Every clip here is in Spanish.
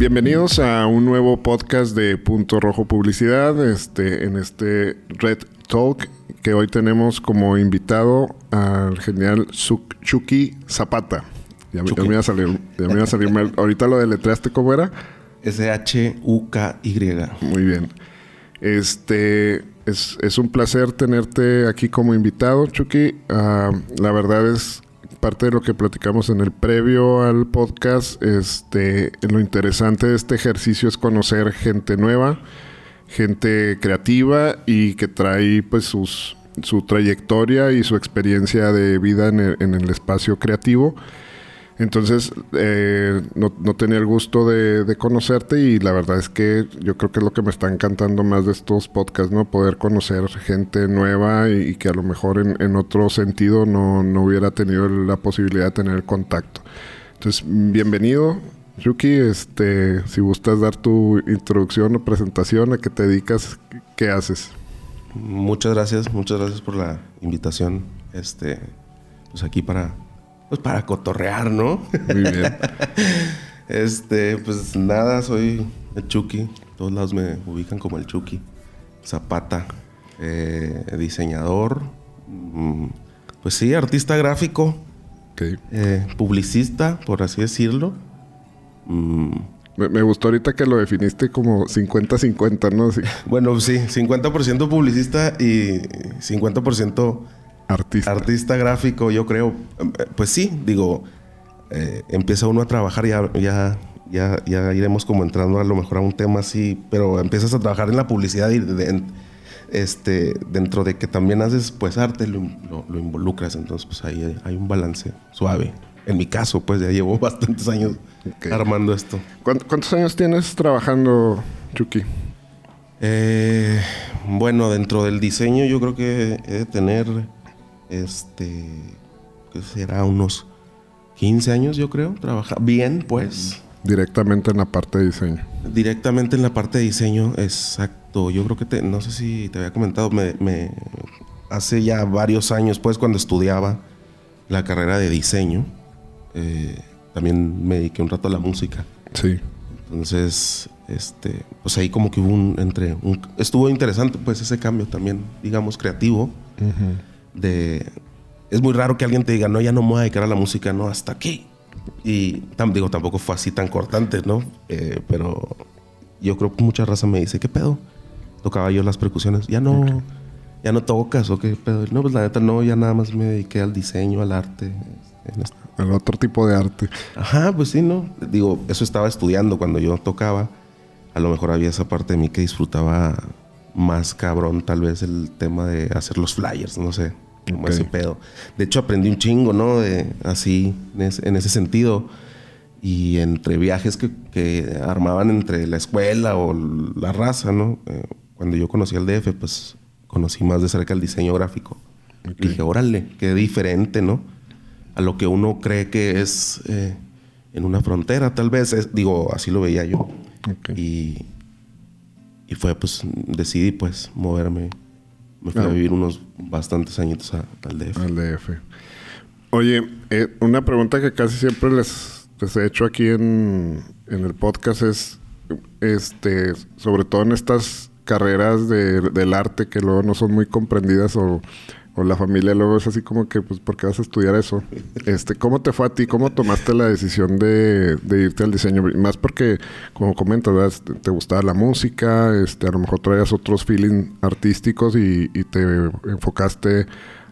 bienvenidos a un nuevo podcast de Punto Rojo Publicidad, este, en este Red Talk, que hoy tenemos como invitado al genial Chucky Zapata. Ya, me iba a salir, ya me iba a salir mal. Ahorita lo deletreaste, ¿cómo era? S-H-U-K-Y. Muy bien. Este, es, es, un placer tenerte aquí como invitado, Chucky. Ah, la verdad es parte de lo que platicamos en el previo al podcast, este, lo interesante de este ejercicio es conocer gente nueva, gente creativa y que trae pues sus, su trayectoria y su experiencia de vida en en el espacio creativo. Entonces, eh, no, tenía el gusto de, conocerte y la verdad es que yo creo que es lo que me está encantando más de estos podcasts, ¿no? Poder conocer gente nueva y, que a lo mejor en, otro sentido no, hubiera tenido la posibilidad de tener contacto. Entonces, bienvenido, Yuki. Este, si gustas dar tu introducción o presentación, a qué te dedicas, qué haces. Muchas gracias, muchas gracias por la invitación. Este, pues aquí para pues para cotorrear, ¿no? Muy bien. este, pues nada, soy el Chucky. Todos lados me ubican como el Chucky. Zapata, eh, diseñador, mm, pues sí, artista gráfico, eh, publicista, por así decirlo. Mm. Me, gustó ahorita que lo definiste como 50-50, ¿no? bueno, sí, 50% publicista y 50% Artista. Artista gráfico, yo creo. Pues sí, digo, eh, empieza uno a trabajar, ya, ya, ya, ya iremos como entrando a lo mejor a un tema así, pero empiezas a trabajar en la publicidad y este, dentro de que también haces pues arte, lo, involucras, entonces pues ahí hay un balance suave. En mi caso, pues ya llevo bastantes años armando esto. ¿Cuántos años tienes trabajando, Chucky? Eh, bueno, dentro del diseño yo creo que he de tener este, que será unos 15 años, yo creo, trabaja bien, pues. Directamente en la parte de diseño. Directamente en la parte de diseño, exacto. Yo creo que te, no sé si te había comentado, me, hace ya varios años, pues, cuando estudiaba la carrera de diseño, eh, también me dediqué un rato a la música. Sí. Entonces, este, pues ahí como que hubo un entre un, estuvo interesante pues ese cambio también, digamos, creativo de... Es muy raro que alguien te diga, no, ya no me voy a dedicar a la música, no, hasta aquí. Y digo, tampoco fue así tan cortante, ¿no? Eh, pero yo creo que mucha raza me dice, ¿qué pedo? Tocaba yo las percusiones, ya no, ya no tocas o qué pedo. No, pues la neta no, ya nada más me dediqué al diseño, al arte. Al otro tipo de arte. Ajá, pues sí, ¿no? Digo, eso estaba estudiando cuando yo tocaba. A lo mejor había esa parte de mí que disfrutaba más cabrón tal vez el tema de hacer los flyers, no sé, como ese pedo. De hecho aprendí un chingo, ¿no? De, así, en ese, sentido. Y entre viajes que, armaban entre la escuela o la raza, ¿no? Eh, cuando yo conocí al DF, pues conocí más de cerca el diseño gráfico. Y dije, órale, qué diferente, ¿no? A lo que uno cree que es eh, en una frontera, tal vez. digo, así lo veía yo. Y, y fue, pues, decidí, pues, moverme. Me fui a vivir unos bastantes añitos al DF. Al DF. Oye, eh, una pregunta que casi siempre les, he hecho aquí en, en, el podcast es, este, sobre todo en estas carreras de, del arte que luego no son muy comprendidas o o la familia luego es así como que, pues, ¿por qué vas a estudiar eso? Este, ¿Cómo te fue a ti? ¿Cómo tomaste la decisión de, irte al diseño? Más porque, como comentas, te gustaba la música, este, a lo mejor traías otros feelings artísticos y, te enfocaste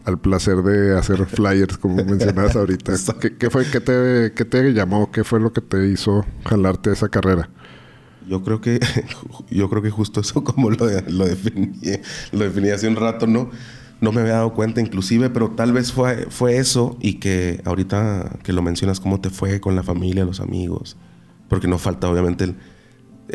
al placer de hacer flyers, como mencionabas ahorita. ¿Qué, fue, qué te, qué te llamó? ¿Qué fue lo que te hizo jalarte esa carrera? Yo creo que, yo creo que justo eso como lo, lo definí, lo definí hace un rato, ¿no? No me había dado cuenta inclusive, pero tal vez fue, fue eso y que ahorita que lo mencionas, cómo te fue con la familia, los amigos, porque no falta obviamente el,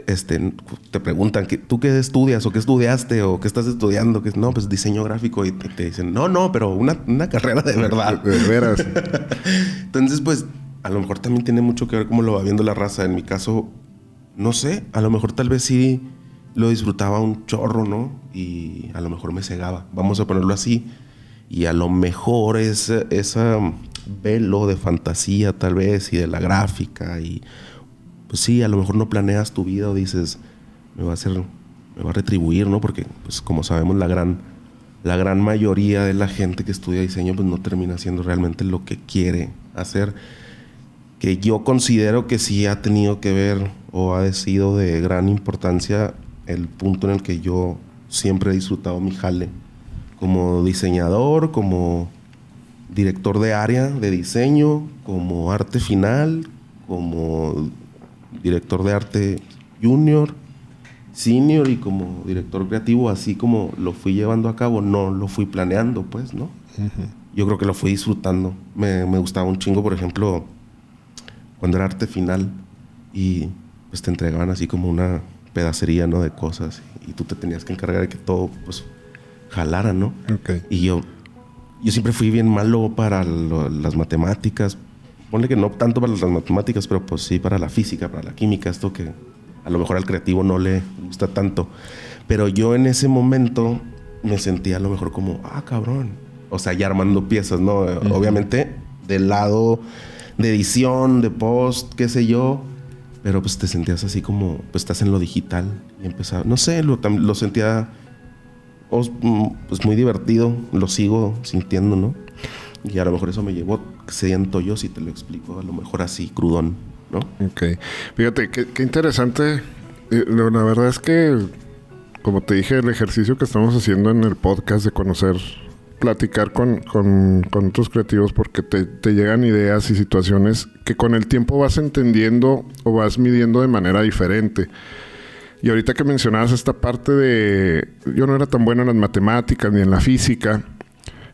este, te preguntan, ¿tú qué estudias o qué estudiaste o qué estás estudiando? Que no, pues diseño gráfico y te, dicen, no, no, pero una, una carrera de verdad. De veras. Entonces, pues a lo mejor también tiene mucho que ver cómo lo va viendo la raza. En mi caso, no sé, a lo mejor tal vez sí lo disfrutaba un chorro, ¿no? Y a lo mejor me cegaba, vamos a ponerlo así. Y a lo mejor ese esa velo de fantasía tal vez y de la gráfica y pues sí, a lo mejor no planeas tu vida o dices, me va a hacer, me va a retribuir, ¿no? Porque, pues como sabemos, la gran, la gran mayoría de la gente que estudia diseño, pues no termina haciendo realmente lo que quiere hacer. Que yo considero que sí ha tenido que ver o ha sido de gran importancia el punto en el que yo siempre he disfrutado mi jale como diseñador, como director de área de diseño, como arte final, como director de arte junior, senior y como director creativo, así como lo fui llevando a cabo, no lo fui planeando, pues, ¿no? Yo creo que lo fui disfrutando. Me, me, gustaba un chingo, por ejemplo, cuando era arte final y pues te entregaban así como una pedacería, ¿no? De cosas y tú te tenías que encargar de que todo, pues, jalara, ¿no? Y yo, yo siempre fui bien malo para las matemáticas. Ponle que no tanto para las matemáticas, pero pues sí para la física, para la química, esto que a lo mejor al creativo no le gusta tanto. Pero yo en ese momento me sentía a lo mejor como, ah, cabrón. O sea, ya armando piezas, ¿no? Obviamente del lado de edición, de post, qué sé yo. Pero pues te sentías así como, pues estás en lo digital y empezaba, no sé, lo, lo sentía Mm, pues muy divertido, lo sigo sintiendo, ¿no? Y a lo mejor eso me llevó, siento yo, si te lo explico, a lo mejor así, crudón, ¿no? Ok. Fíjate, qué, interesante. Eh, la verdad es que, como te dije, el ejercicio que estamos haciendo en el podcast de conocer, platicar con, con, con otros creativos, porque te, te llegan ideas y situaciones que con el tiempo vas entendiendo o vas midiendo de manera diferente. Y ahorita que mencionabas esta parte de, yo no era tan bueno en las matemáticas ni en la física,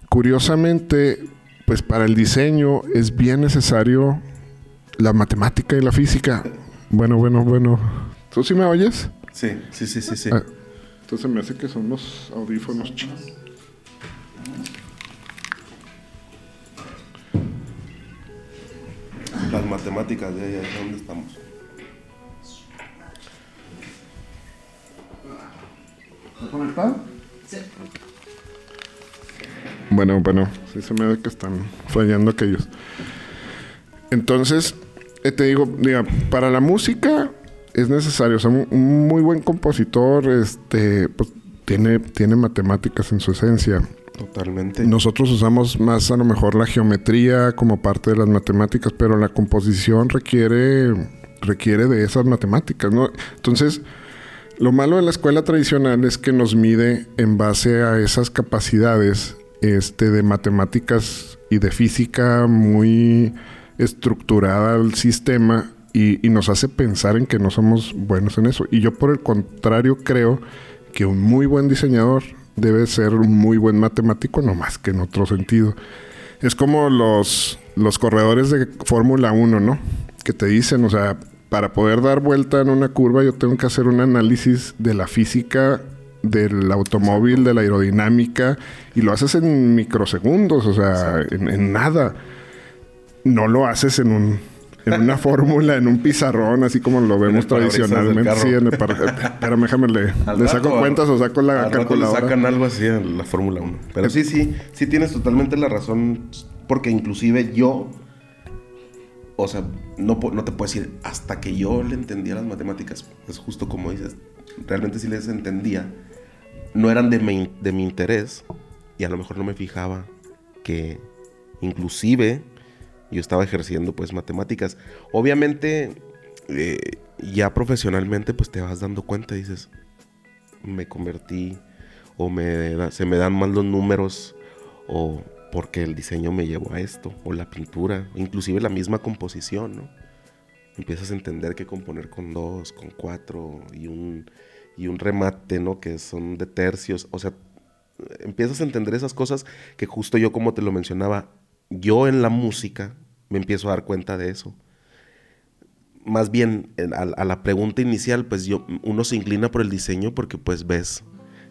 curiosamente, pues para el diseño es bien necesario la matemática y la física. Bueno, bueno, bueno. ¿Tú sí me oyes? Sí, sí, sí, sí, sí. Ah, entonces me hace que son los audífonos chicos. Las matemáticas de ahí, ¿dónde estamos? conectado? Sí. Bueno, bueno, sí se me ve que están fallando aquellos. Entonces, eh, te digo, diga, para la música es necesario, o sea, un, muy buen compositor, este, pues, tiene, tiene matemáticas en su esencia. Totalmente. Nosotros usamos más a lo mejor la geometría como parte de las matemáticas, pero la composición requiere, requiere de esas matemáticas, ¿no? Entonces, lo malo de la escuela tradicional es que nos mide en base a esas capacidades este, de matemáticas y de física muy estructurada al sistema y, nos hace pensar en que no somos buenos en eso. Y yo por el contrario creo que un muy buen diseñador debe ser un muy buen matemático, no más que en otro sentido. Es como los, los corredores de Fórmula 1, ¿no? Que te dicen, o sea, para poder dar vuelta en una curva yo tengo que hacer un análisis de la física del automóvil, de la aerodinámica, y lo haces en microsegundos, o sea, en, nada. No lo haces en un en una fórmula, en un pizarrón, así como lo vemos tradicionalmente. Sí, en el Espérame, déjame le, le saco cuentas o saco la calculadora. sacan algo así en la Fórmula 1. Pero sí, sí, sí tienes totalmente la razón, porque inclusive yo o sea, no, no te puedo decir, hasta que yo le entendía las matemáticas, es justo como dices, realmente sí les entendía, no eran de mi, de mi interés y a lo mejor no me fijaba que inclusive yo estaba ejerciendo pues matemáticas. Obviamente eh, ya profesionalmente pues te vas dando cuenta, dices, me convertí o me, se me dan mal los números o porque el diseño me llevó a esto, o la pintura, inclusive la misma composición, ¿no? Empiezas a entender que componer con dos, con cuatro y un, y un remate, ¿no? Que son de tercios, o sea, empiezas a entender esas cosas que justo yo como te lo mencionaba, yo en la música me empiezo a dar cuenta de eso. Más bien, a, a la pregunta inicial, pues yo, uno se inclina por el diseño porque pues ves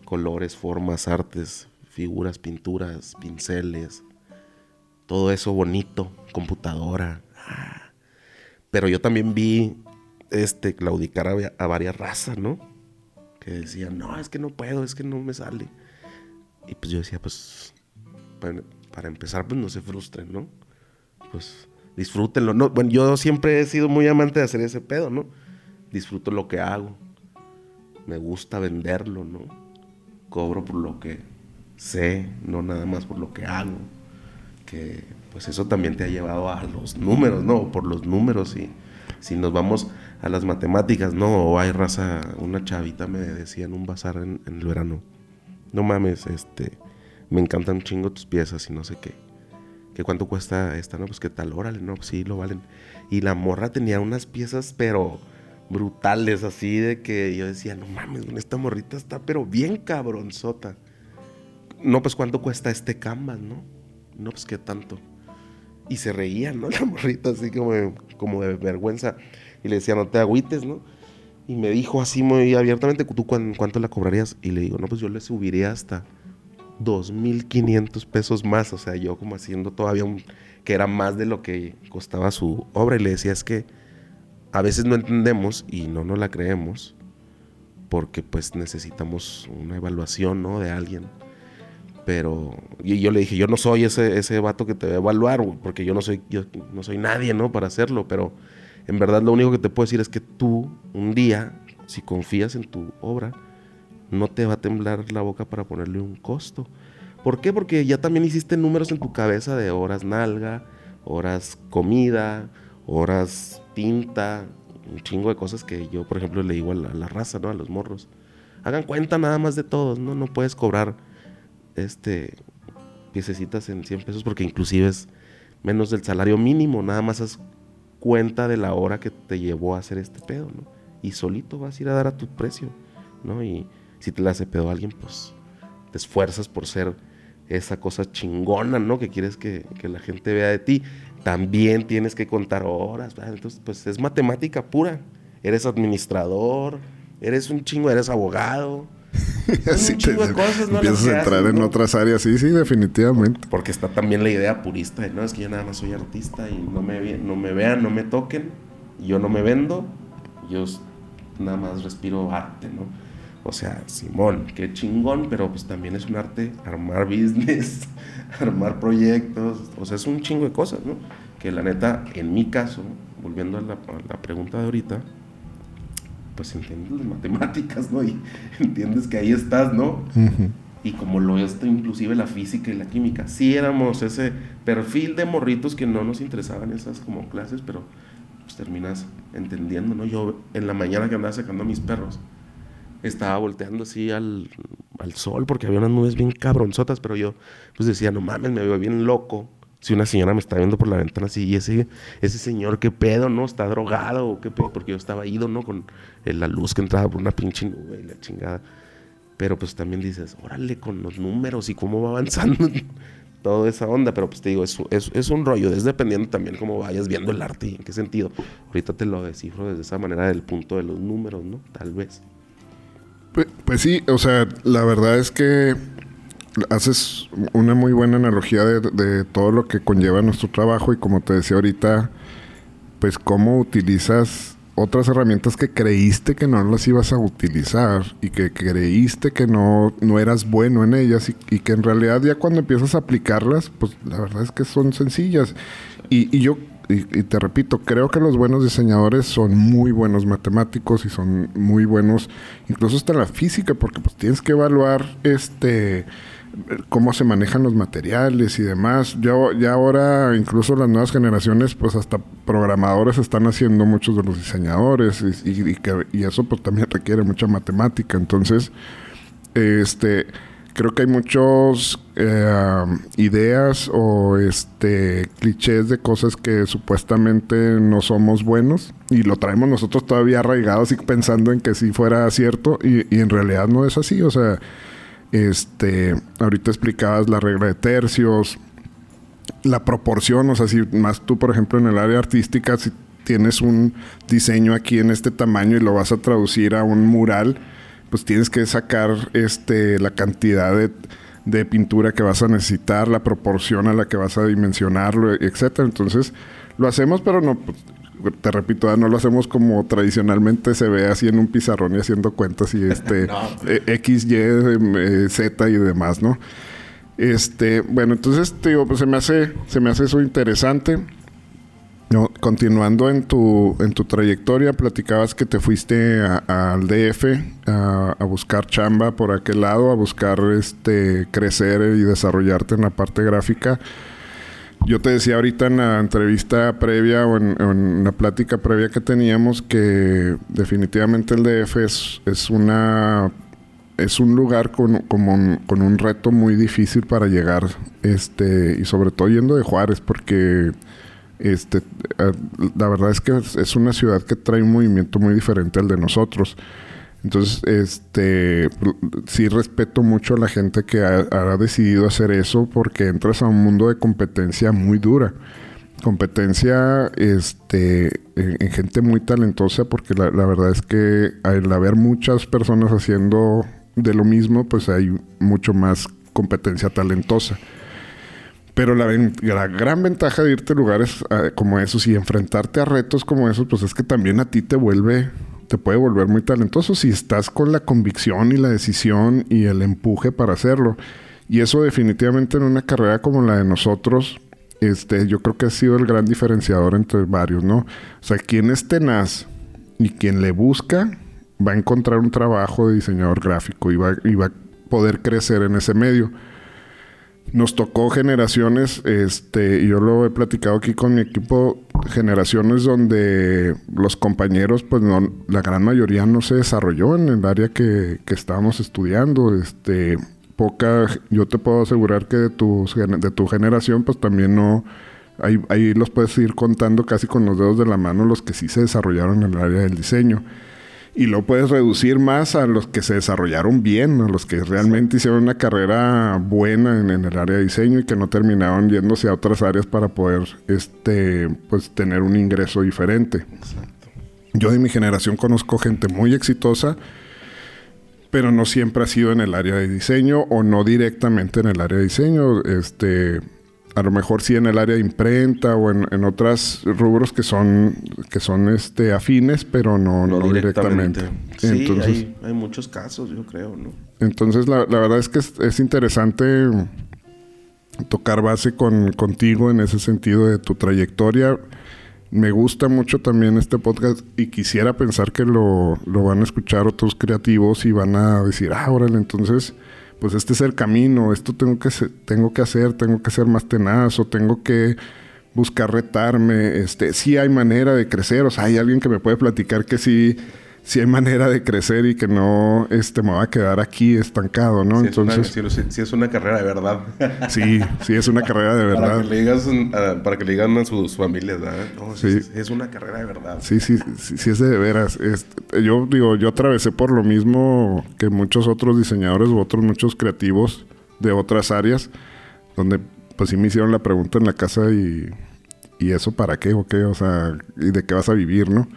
colores, formas, artes, figuras, pinturas, pinceles, todo eso bonito, computadora. Pero yo también vi este, claudicar a, varias razas, ¿no? Que decían, no, es que no puedo, es que no me sale. Y pues yo decía, pues, para, empezar, pues no se frustren, ¿no? Pues disfrútenlo. No, bueno, yo siempre he sido muy amante de hacer ese pedo, ¿no? Disfruto lo que hago. Me gusta venderlo, ¿no? Cobro por lo que sé, no nada más por lo que hago. Que pues eso también te ha llevado a los números, ¿no? Por los números y si nos vamos a las matemáticas, ¿no? O hay raza, una chavita me decía en un bazar en, el verano, no mames, este, me encantan un chingo tus piezas y no sé qué. ¿Qué cuánto cuesta esta? No, pues qué tal, órale, no, sí, lo valen. Y la morra tenía unas piezas, pero brutales, así de que yo decía, no mames, esta morrita está, pero bien cabronzota. No, pues cuánto cuesta este canvas, ¿no? No, pues qué tanto. Y se reía, ¿no? La morrita así como de, como de vergüenza. Y le decía, no te agüites, ¿no? Y me dijo así muy abiertamente, ¿tú cuánto la cobrarías? Y le digo, no, pues yo le subiría hasta 2.500 pesos más. O sea, yo como haciendo todavía un... que era más de lo que costaba su obra. Y le decía, es que a veces no entendemos y no nos la creemos porque pues necesitamos una evaluación, ¿no? De alguien pero y yo le dije, yo no soy ese, ese vato que te va a evaluar, porque yo no soy, yo no soy nadie, ¿no? Para hacerlo, pero en verdad lo único que te puedo decir es que tú, un día, si confías en tu obra, no te va a temblar la boca para ponerle un costo. ¿Por qué? Porque ya también hiciste números en tu cabeza de horas nalga, horas comida, horas tinta, un chingo de cosas que yo, por ejemplo, le digo a la, raza, ¿no? A los morros. Hagan cuenta nada más de todos, ¿no? No puedes cobrar este, piececitas en 100 pesos porque inclusive es menos del salario mínimo, nada más haz cuenta de la hora que te llevó a hacer este pedo, ¿no? Y solito vas a ir a dar a tu precio, ¿no? Y si te la hace pedo a alguien, pues te esfuerzas por ser esa cosa chingona, ¿no? Que quieres que, que la gente vea de ti. También tienes que contar horas, entonces pues es matemática pura. Eres administrador, eres un chingo, eres abogado, Así te, cosas, ¿no? Empiezas a entrar en otras áreas, sí, sí, definitivamente. Porque está también la idea purista de, no, es que yo nada más soy artista y no me, no me vean, no me toquen, yo no me vendo, yo nada más respiro arte, ¿no? O sea, Simón, qué chingón, pero pues también es un arte armar business, armar proyectos, o sea, es un chingo de cosas, ¿no? Que la neta, en mi caso, volviendo a la, a la pregunta de ahorita, pues entiendes las matemáticas, ¿no? Y entiendes que ahí estás, ¿no? Y como lo es inclusive la física y la química. Sí éramos ese perfil de morritos que no nos interesaban esas como clases, pero pues terminas entendiendo, ¿no? Yo en la mañana que andaba sacando a mis perros, estaba volteando así al, al sol porque había unas nubes bien cabronzotas, pero yo pues decía, no mames, me veo bien loco si una señora me está viendo por la ventana así, y ese, ese señor, qué pedo, ¿no? Está drogado qué pedo, porque yo estaba ido, ¿no? Con la luz que entraba por una pinche nube y la chingada. Pero pues también dices, órale, con los números y cómo va avanzando toda esa onda. Pero pues te digo, es, es, es, un rollo, es dependiendo también cómo vayas viendo el arte y en qué sentido. Ahorita te lo descifro desde esa manera del punto de los números, ¿no? Tal vez. Pues, sí, o sea, la verdad es que haces una muy buena analogía de, todo lo que conlleva nuestro trabajo y como te decía ahorita, pues cómo utilizas otras herramientas que creíste que no las ibas a utilizar y que creíste que no, no eras bueno en ellas y, que en realidad ya cuando empiezas a aplicarlas, pues la verdad es que son sencillas. Y, y yo, y, te repito, creo que los buenos diseñadores son muy buenos matemáticos y son muy buenos, incluso hasta la física, porque pues tienes que evaluar este cómo se manejan los materiales y demás. Ya, ya ahora incluso las nuevas generaciones, pues hasta programadores están haciendo muchos de los diseñadores y, que, y eso pues también requiere mucha matemática. Entonces, este creo que hay muchos eh, ideas o este clichés de cosas que supuestamente no somos buenos y lo traemos nosotros todavía arraigados y pensando en que si fuera cierto y, y en realidad no es así. O sea, este, ahorita explicabas la regla de tercios, la proporción, o sea, si más tú, por ejemplo, en el área artística, si tienes un diseño aquí en este tamaño y lo vas a traducir a un mural, pues tienes que sacar este, la cantidad de, de pintura que vas a necesitar, la proporción a la que vas a dimensionarlo, etcétera. Entonces, lo hacemos, pero no, pues, te repito, no lo hacemos como tradicionalmente se ve así en un pizarrón y haciendo cuentas y este pues. e, X, Y, eh, Z y demás, ¿no? Este, bueno, entonces te digo, pues se me hace, se me hace eso interesante. No, continuando en tu, en tu trayectoria, platicabas que te fuiste al DF a, buscar chamba por aquel lado, a buscar este crecer y desarrollarte en la parte gráfica. Yo te decía ahorita en la entrevista previa o en, la plática previa que teníamos que definitivamente el DF es, es una es un lugar con, con un reto muy difícil para llegar, este, y sobre todo yendo de Juárez, porque este, eh, la verdad es que es una ciudad que trae un movimiento muy diferente al de nosotros. Entonces, este, sí respeto mucho a la gente que ha, decidido hacer eso porque entras a un mundo de competencia muy dura. Competencia este, en, gente muy talentosa porque la, la, verdad es que al haber muchas personas haciendo de lo mismo, pues hay mucho más competencia talentosa. Pero la, gran ventaja de irte a lugares ah, como esos y enfrentarte a retos como esos, pues es que también a ti te vuelve, te puede volver muy talentoso si estás con la convicción y la decisión y el empuje para hacerlo. Y eso definitivamente en una carrera como la de nosotros, este, yo creo que ha sido el gran diferenciador entre varios, ¿no? O sea, quien es tenaz y quien le busca, va a encontrar un trabajo de diseñador gráfico y va, y va a poder crecer en ese medio nos tocó generaciones, este, yo lo he platicado aquí con mi equipo, generaciones donde los compañeros, pues no, la gran mayoría no se desarrolló en el área que, que estábamos estudiando, este, poca, yo te puedo asegurar que de tu, de tu generación, pues también no, ahí, ahí los puedes ir contando casi con los dedos de la mano los que sí se desarrollaron en el área del diseño y lo puedes reducir más a los que se desarrollaron bien, a los que realmente hicieron una carrera buena en, el área de diseño y que no terminaron yéndose a otras áreas para poder este pues tener un ingreso diferente. Yo de mi generación conozco gente muy exitosa, pero no siempre ha sido en el área de diseño o no directamente en el área de diseño. Este, a lo mejor sí en el área de imprenta o en, en otros rubros que son que son este afines, pero no, no, directamente. Sí, entonces, hay, muchos casos, yo creo, ¿no? Entonces la, la verdad es que es, interesante tocar base con, contigo en ese sentido de tu trayectoria. Me gusta mucho también este podcast y quisiera pensar que lo, lo van a escuchar otros creativos y van a decir, ah, órale, entonces pues este es el camino, esto tengo que, tengo que hacer, tengo que ser más tenaz o tengo que buscar retarme, este, sí hay manera de crecer, o sea, hay alguien que me puede platicar que sí si hay manera de crecer y que no este, me va a quedar aquí estancado, ¿no? Entonces, si, es una carrera de verdad. sí, sí es una carrera de verdad. Para que le, digas, para que le digan a sus familias, ¿verdad? No, sí. Es, una carrera de verdad. Sí, sí, sí, es de veras. yo digo, yo atravesé por lo mismo que muchos otros diseñadores u otros muchos creativos de otras áreas, donde pues sí me hicieron la pregunta en la casa y, y eso para qué o qué, o sea, y de qué vas a vivir, ¿no?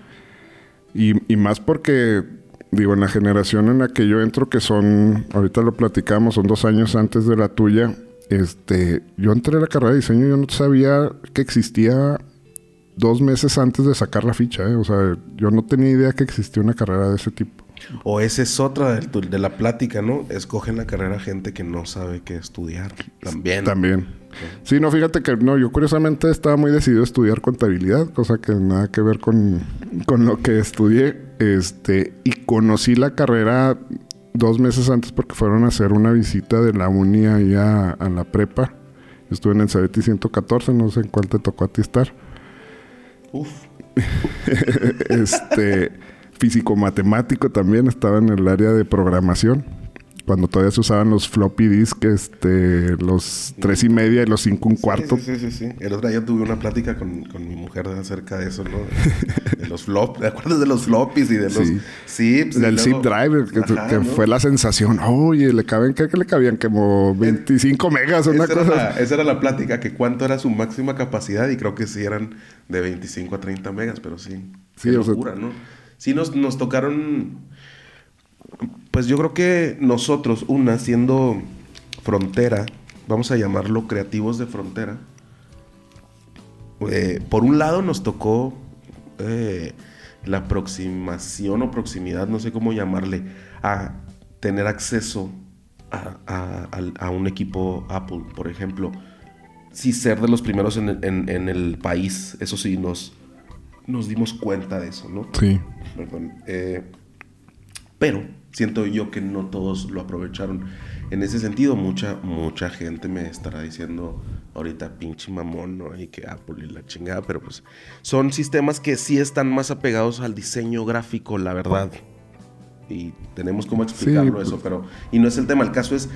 Y, más porque, digo, en la generación en la que yo entro, que son, ahorita lo platicamos, son dos años antes de la tuya, este, yo entré a la carrera de diseño y yo no sabía que existía dos meses antes de sacar la ficha, ¿eh? O sea, yo no tenía idea que existía una carrera de ese tipo. O esa es otra de, de, la plática, ¿no? Escogen la carrera gente que no sabe qué estudiar. También. También. Sí, no, fíjate que no, yo curiosamente estaba muy decidido a estudiar contabilidad, cosa que nada que ver con, con lo que estudié. Este, y conocí la carrera dos meses antes porque fueron a hacer una visita de la uni ahí a, la prepa. Estuve en el Sabeti 114, no sé en cuál te tocó a ti estar. Uf. este físico-matemático también, estaba en el área de programación. Cuando todavía se usaban los floppy disk, este, los tres y media y los cinco un cuarto. Sí, sí, sí, El otro día tuve una plática con, con mi mujer acerca de eso, ¿no? De, los flop, ¿te acuerdas de los floppies y de los zips? Del zip drive, que, fue la sensación. Oye, le caben, ¿qué que le cabían? Como 25 megas o una esa cosa. Era la, esa era la plática, que cuánto era su máxima capacidad y creo que sí eran de 25 a 30 megas, pero sí. Sí, locura, ¿no? Sí nos, nos tocaron, pues yo creo que nosotros, una, siendo frontera, vamos a llamarlo creativos de frontera, eh, por un lado nos tocó eh, la aproximación o proximidad, no sé cómo llamarle, a tener acceso a, a, un equipo Apple, por ejemplo. sí ser de los primeros en, en, el país. Eso sí, nos, nos dimos cuenta de eso, ¿no? Sí. Perdón. Eh, pero siento yo que no todos lo aprovecharon. En ese sentido, mucha, mucha gente me estará diciendo ahorita pinche mamón, ¿no? Y que Apple y la chingada, pero pues son sistemas que sí están más apegados al diseño gráfico, la verdad. Y tenemos cómo explicarlo eso, pues. pero... Y no es el tema, el caso es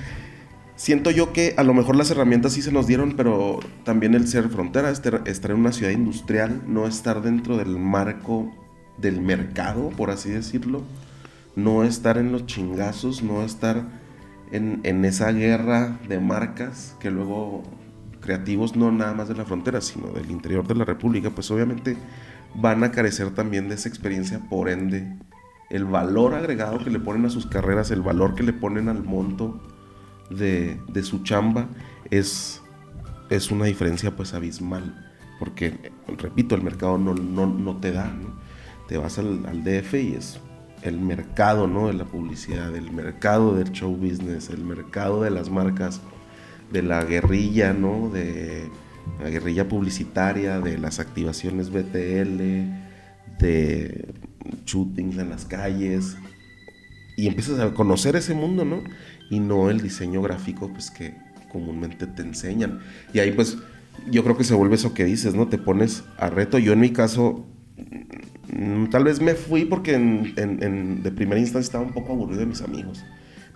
siento yo que a lo mejor las herramientas sí se nos dieron, pero también el ser frontera, estar en una ciudad industrial, no estar dentro del marco del mercado, por así decirlo, no estar en los chingazos, no estar en, en esa guerra de marcas que luego creativos, no nada más de la frontera, sino del interior de la República, pues obviamente van a carecer también de esa experiencia, por ende, el valor agregado que le ponen a sus carreras, el valor que le ponen al monto, de, su chamba es, es una diferencia pues abismal. Porque, repito, el mercado no, no, te da. Te vas al, DF y es el mercado ¿no? de la publicidad, el mercado del show business, el mercado de las marcas, de la guerrilla, ¿no? de la guerrilla publicitaria, de las activaciones BTL, de shootings en las calles. Y empiezas a conocer ese mundo, ¿no? y no el diseño gráfico pues que comúnmente te enseñan. Y ahí pues yo creo que se vuelve eso que dices, ¿no? Te pones a reto. Yo en mi caso tal vez me fui porque en, de primera instancia estaba un poco aburrido de mis amigos.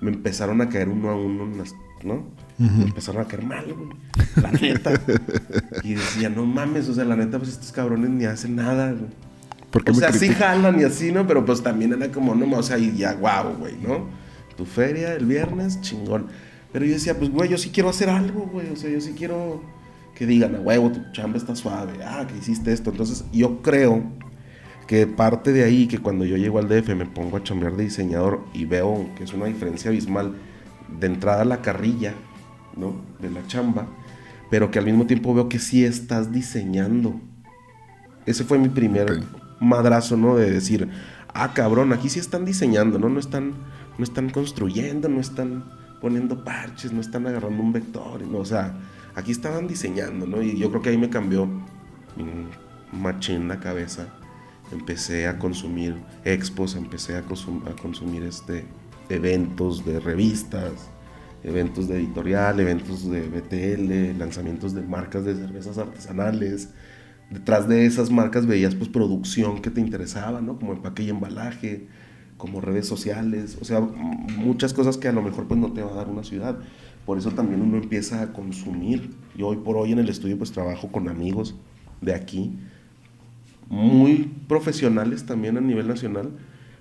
Me empezaron a caer uno a uno, ¿no? Me empezaron a caer mal, güey. La neta. y decía, no mames, o sea, la neta, pues estos cabrones ni hacen nada, o sea, sí jalan y así, ¿no? Pero pues también era como, no, o sea, y ya, guau, güey, ¿no? tu feria el viernes, chingón. Pero yo decía, pues, güey, yo sí quiero hacer algo, güey. O sea, yo sí quiero que digan, a huevo, tu chamba está suave. Ah, que hiciste esto. Entonces, yo creo que parte de ahí, que cuando yo llego al DF me pongo a chambear de diseñador y veo que es una diferencia abismal de entrada a la carrilla, ¿no? De la chamba, pero que al mismo tiempo veo que sí estás diseñando. Ese fue mi primer madrazo, ¿no? De decir, ah, cabrón, aquí sí están diseñando, ¿no? No están no están construyendo, no están poniendo parches, no están agarrando un vector, o sea, aquí estaban diseñando, ¿no? Y yo creo que ahí me cambió machín la cabeza. Empecé a consumir expos, empecé a, consumir este, eventos de revistas, eventos de editorial, eventos de BTL, lanzamientos de marcas de cervezas artesanales. Detrás de esas marcas veías pues producción que te interesaba, ¿no? Como empaque y embalaje, como redes sociales, o sea, muchas cosas que a lo mejor pues no te va a dar una ciudad. Por eso también uno empieza a consumir. Yo hoy por hoy en el estudio pues trabajo con amigos de aquí, muy profesionales también a nivel nacional,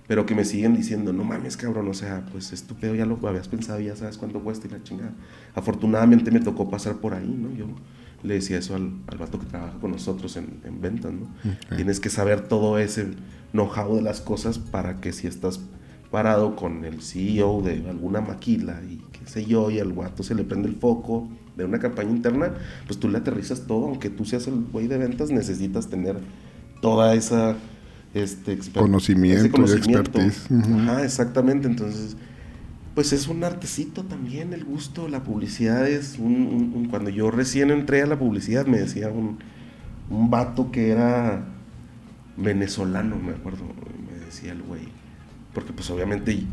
pero que me siguen diciendo, no mames cabrón, o sea, pues estúpido, ya lo habías pensado, ya sabes cuánto cuesta y la chingada. Afortunadamente me tocó pasar por ahí, ¿no? Yo le decía eso al, al vato que trabaja con nosotros en, en ventas, ¿no? Tienes que saber todo ese know-how de las cosas para que si estás parado con el CEO de alguna maquila y qué sé yo, y al guato se le prende el foco de una campaña interna, pues tú le aterrizas todo, aunque tú seas el güey de ventas, necesitas tener toda esa este, conocimiento, y expertise. Ajá, exactamente, entonces pues es un artecito también el gusto, la publicidad es un, cuando yo recién entré a la publicidad me decía un, un vato que era venezolano, me acuerdo, me decía el güey. Porque pues obviamente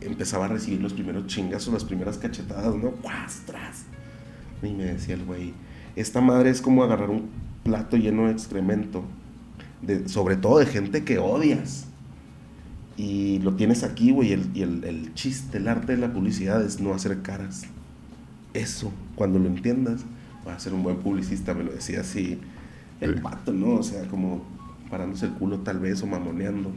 empezaba a recibir los primeros chingazos, las primeras cachetadas, ¿no? ¡Cuastras! Y me decía el güey, esta madre es como agarrar un plato lleno de excremento, de, sobre todo de gente que odias. Y lo tienes aquí, güey, y, el, el, chiste, el arte de la publicidad es no hacer caras. Eso, cuando lo entiendas, va a ser un buen publicista, me lo decía así el pato, ¿no? O sea, como parándose el culo tal vez o mamoneando.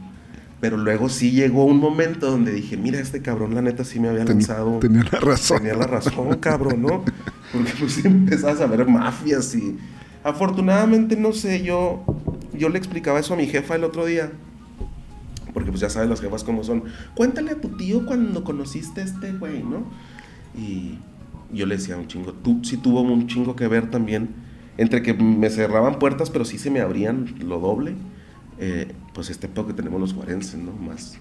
Pero luego sí llegó un momento donde dije, mira, este cabrón la neta sí me había lanzado. Tenía la razón. Tenía la razón, cabrón, ¿no? Porque pues empezabas a ver mafias y... Afortunadamente, no sé, yo, yo le explicaba eso a mi jefa el otro día. Porque pues ya sabes las jefas cómo son. Cuéntale a tu tío cuando conociste a este güey, ¿no? Y yo le decía un chingo, tú sí tuvo un chingo que ver también entre que me cerraban puertas, pero sí se me abrían lo doble. Eh, pues este pedo que tenemos los guarenses, ¿no? Más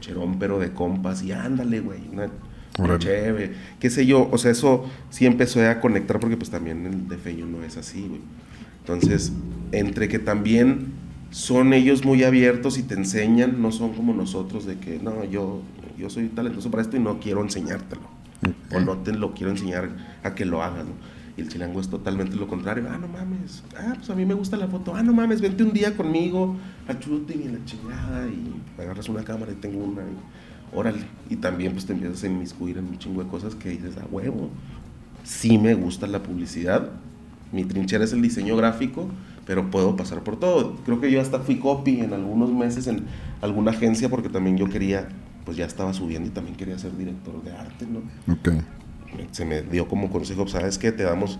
cherón, pero de compas. Y ándale, güey. chévere, qué sé yo. O sea, eso sí empezó a conectar porque pues también el de Feño no es así, güey. Entonces, entre que también son ellos muy abiertos y te enseñan, no son como nosotros de que, no, yo, yo soy talentoso para esto y no quiero enseñártelo. O no te lo quiero enseñar a que lo hagas, Y el chilango es totalmente lo contrario. Ah, no mames. Ah, pues a mí me gusta la foto. Ah, no mames, vente un día conmigo a shooting y la chingada. Y agarras una cámara y tengo una. Y, órale. Y también pues te empiezas a inmiscuir en un chingo de cosas que dices, a huevo. Sí me gusta la publicidad. Mi trinchera es el diseño gráfico pero puedo pasar por todo. Creo que yo hasta fui copy en algunos meses en alguna agencia porque también yo quería, pues ya estaba subiendo y también quería ser director de arte, ¿no? Ok. Se me dio como consejo, ¿sabes qué? Te damos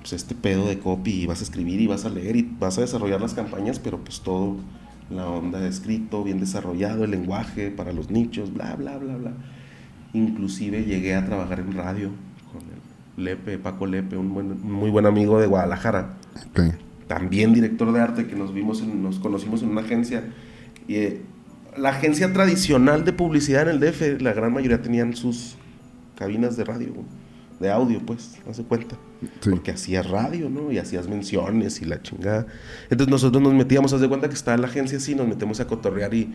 pues este pedo de copy y vas a escribir y vas a leer y vas a desarrollar las campañas, pero pues todo la onda de escrito, bien desarrollado, el lenguaje para los nichos, bla, bla, bla, bla. Inclusive llegué a trabajar en radio con el Lepe, Paco Lepe, un, un muy buen amigo de Guadalajara. Okay también director de arte, que nos vimos, nos conocimos en una agencia. Y, eh, la agencia tradicional de publicidad en el DF, la gran mayoría tenían sus cabinas de radio, de audio, pues, hace cuenta. Porque hacías radio, ¿no? Y hacías menciones y la chingada. Entonces nosotros nos metíamos, haz de cuenta que estaba la agencia así, nos metemos a cotorrear y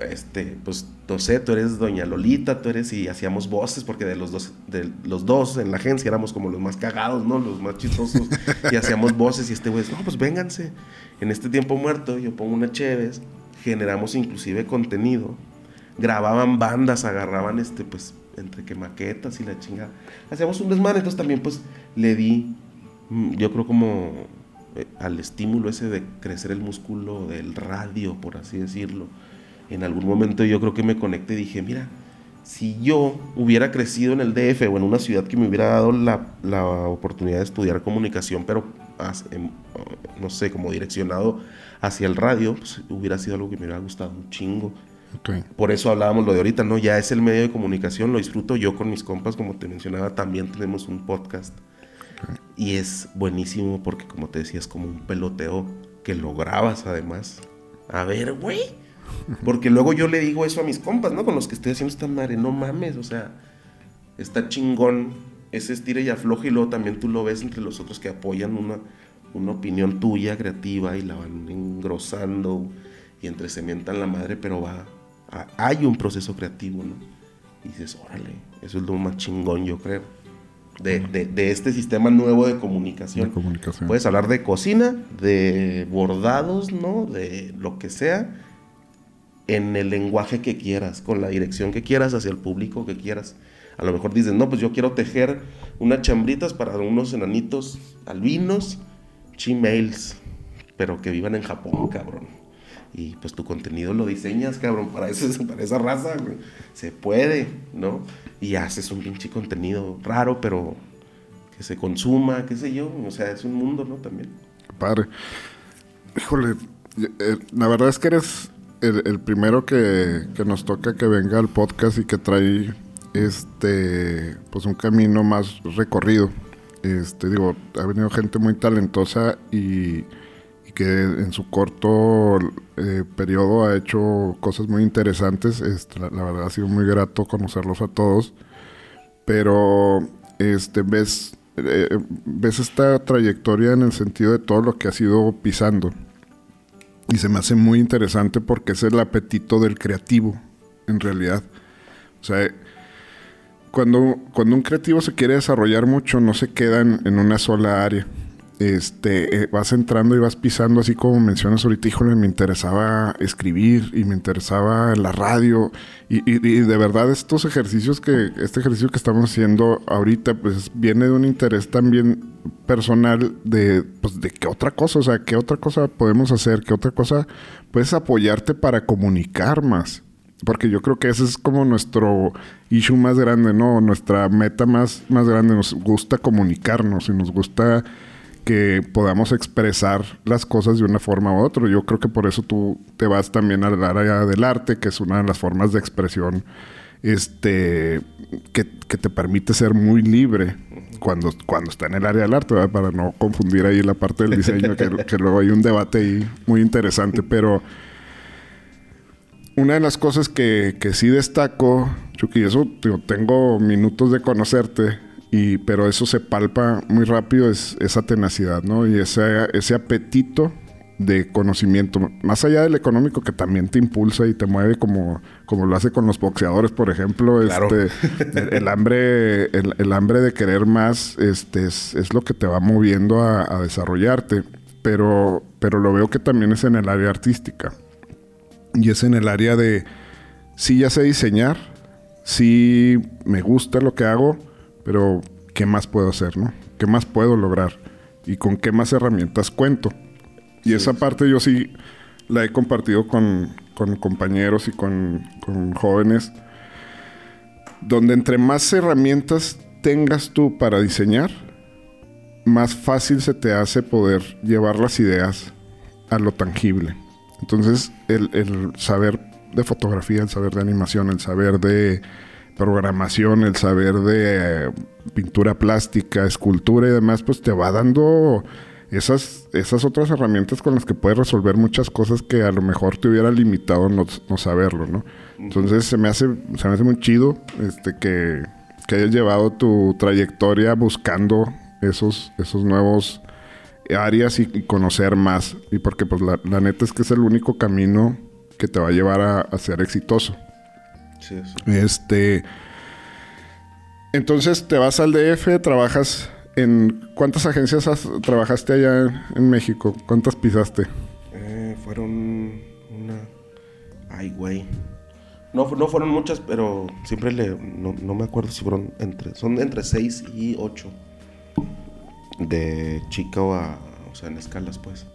este, pues, no sé, tú eres doña Lolita, tú eres, y hacíamos voces, porque de los dos, de los dos en la agencia éramos como los más cagados, ¿no? Los más chistosos, y hacíamos voces, y este güey, no, pues vénganse, en este tiempo muerto, yo pongo una Chévez, generamos inclusive contenido, grababan bandas, agarraban, este, pues, entre que maquetas y la chingada, hacíamos un desmadre, entonces también, pues, le di, mm, yo creo como eh, al estímulo ese de crecer el músculo del radio, por así decirlo, en algún momento yo creo que me conecté y dije, mira, si yo hubiera crecido en el DF o en una ciudad que me hubiera dado la, la oportunidad de estudiar comunicación, pero no sé, como direccionado hacia el radio, pues hubiera sido algo que me hubiera gustado un chingo. Por eso hablábamos lo de ahorita, ¿no? Ya es el medio de comunicación, lo disfruto yo con mis compas, como te mencionaba, también tenemos un podcast. Y es buenísimo porque, como te decía, es como un peloteo que lo grabas además. A ver, güey porque luego yo le digo eso a mis compas, ¿no? Con los que estoy haciendo esta madre, no mames, o sea, está chingón ese estira y afloja y luego también tú lo ves entre los otros que apoyan una, una opinión tuya creativa y la van engrosando y entre la madre, pero va, hay un proceso creativo, ¿no? Y dices, órale, eso es lo más chingón, yo creo. De, de, de, este sistema nuevo de comunicación. de comunicación. Puedes hablar de cocina, de bordados, ¿no? De lo que sea en el lenguaje que quieras, con la dirección que quieras, hacia el público que quieras. A lo mejor dices, no, pues yo quiero tejer unas chambritas para unos enanitos albinos, chimails, pero que vivan en Japón, cabrón. Y pues tu contenido lo diseñas, cabrón, para, ese, para esa raza, Se puede, ¿no? Y haces un pinche contenido raro, pero que se consuma, qué sé yo. O sea, es un mundo, ¿no? También. Padre. Híjole, eh, la verdad es que eres el, primero que, nos toca que venga al podcast y que trae este pues un camino más recorrido. Este, digo, ha venido gente muy talentosa y, que en su corto eh, periodo ha hecho cosas muy interesantes. La, verdad ha sido muy grato conocerlos a todos. Pero este, ves, eh, ves esta trayectoria en el sentido de todo lo que ha sido pisando. Y se me hace muy interesante porque es el apetito del creativo, en realidad. O sea, cuando, cuando un creativo se quiere desarrollar mucho, no se queda en una sola área este, eh, vas entrando y vas pisando, así como mencionas ahorita, híjole, me interesaba escribir y me interesaba la radio. Y, de verdad, estos ejercicios que, este ejercicio que estamos haciendo ahorita, pues viene de un interés también personal de, pues, de qué otra cosa, o sea, qué otra cosa podemos hacer, qué otra cosa puedes apoyarte para comunicar más. Porque yo creo que ese es como nuestro issue más grande, ¿no? Nuestra meta más, más grande. Nos gusta comunicarnos y nos gusta que podamos expresar las cosas de una forma u otra. Yo creo que por eso tú te vas también al área del arte, que es una de las formas de expresión este, que, te permite ser muy libre cuando, cuando está en el área del arte, para no confundir ahí la parte del diseño, que, luego hay un debate ahí muy interesante, pero una de las cosas que, que sí destaco, Chucky, eso tengo minutos de conocerte, y, pero eso se palpa muy rápido, es esa tenacidad, ¿no? Y ese, ese apetito de conocimiento, más allá del económico que también te impulsa y te mueve como, como lo hace con los boxeadores, por ejemplo, este, el, hambre, el, hambre de querer más, este, es, lo que te va moviendo a, desarrollarte. Pero, pero lo veo que también es en el área artística. Y es en el área de, sí ya sé diseñar, sí me gusta lo que hago, pero ¿qué más puedo hacer, no? ¿Qué más puedo lograr? ¿Y con qué más herramientas cuento? Y esa parte yo sí la he compartido con, compañeros y con, jóvenes, donde entre más herramientas tengas tú para diseñar, más fácil se te hace poder llevar las ideas a lo tangible. Entonces, el, el, saber de fotografía, el saber de animación, el saber de programación, el saber de eh, pintura plástica, escultura y demás, pues te va dando esas, esas otras herramientas con las que puedes resolver muchas cosas que a lo mejor te hubiera limitado no, saberlo, ¿no? Entonces se me hace, se me hace muy chido este, que, que hayas llevado tu trayectoria buscando esos, esos nuevos áreas y, conocer más. Y porque pues la, neta es que es el único camino que te va a llevar a, ser exitoso. Sí, sí. Este. Entonces te vas al DF, trabajas ¿En cuántas agencias trabajaste allá en México? ¿Cuántas pisaste? Eh, fueron una... Ay, güey. No, no fueron muchas, pero siempre le... No, me acuerdo si fueron entre... Son entre 6 y 8. De Chicago a... O sea, en escalas, pues.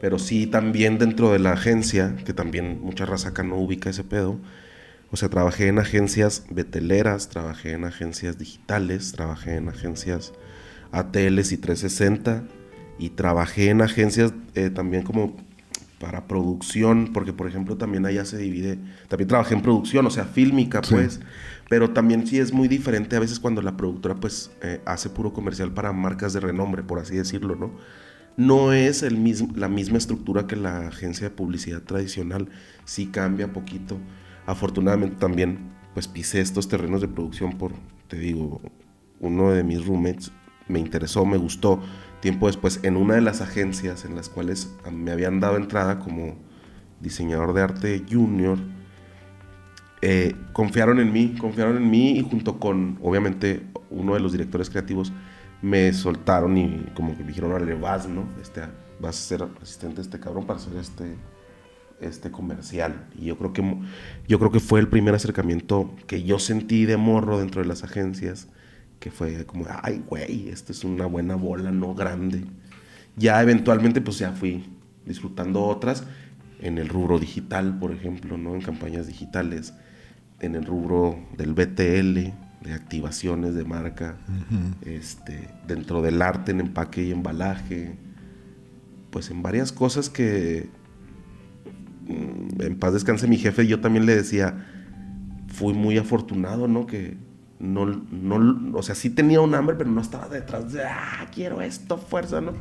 Pero sí, también dentro de la agencia, que también mucha raza acá no ubica ese pedo. O sea, trabajé en agencias beteleras, trabajé en agencias digitales, trabajé en agencias ATLs y 360 y trabajé en agencias eh, también como para producción, porque por ejemplo también allá se divide, también trabajé en producción, o sea, fílmica pues, pero también sí es muy diferente a veces cuando la productora pues eh, hace puro comercial para marcas de renombre, por así decirlo, ¿no? No es el mismo, la misma estructura que la agencia de publicidad tradicional, sí cambia poquito. Afortunadamente también pues pisé estos terrenos de producción por, te digo, uno de mis roommates me interesó, me gustó. Tiempo después, en una de las agencias en las cuales me habían dado entrada como diseñador de arte junior, eh, confiaron en mí, confiaron en mí y junto con, obviamente, uno de los directores creativos, me soltaron y como que dijeron, órale, vas, ¿no? Este, vas a ser asistente de este cabrón para hacer este, este comercial. Y yo creo, que, yo creo que fue el primer acercamiento que yo sentí de morro dentro de las agencias que fue como, ay, güey, esto es una buena bola, no grande. Ya eventualmente, pues ya fui disfrutando otras en el rubro digital, por ejemplo, ¿no? En campañas digitales, en el rubro del BTL, de activaciones de marca, este, dentro del arte en empaque y embalaje, pues en varias cosas que en paz descanse mi jefe, yo también le decía, fui muy afortunado, ¿no? Que, no, no, o sea, sí tenía un hambre, pero no estaba detrás de, ah, quiero esto, fuerza, ¿no?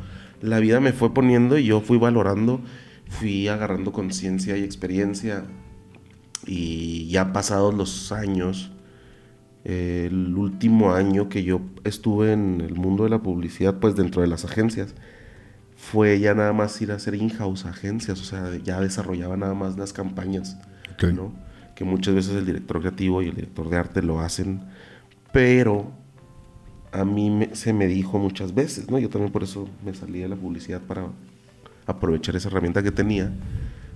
La vida me fue poniendo y yo fui valorando, fui agarrando conciencia y experiencia y ya pasados los años, el último año que yo estuve en el mundo de la publicidad, pues dentro de las agencias, fue ya nada más ir a hacer in-house agencias, o sea, ya desarrollaba nada más las campañas, ¿no? Que muchas veces el director creativo y el director de arte lo hacen pero a mí se me dijo muchas veces, ¿no? Yo también por eso me salí de la publicidad para aprovechar esa herramienta que tenía,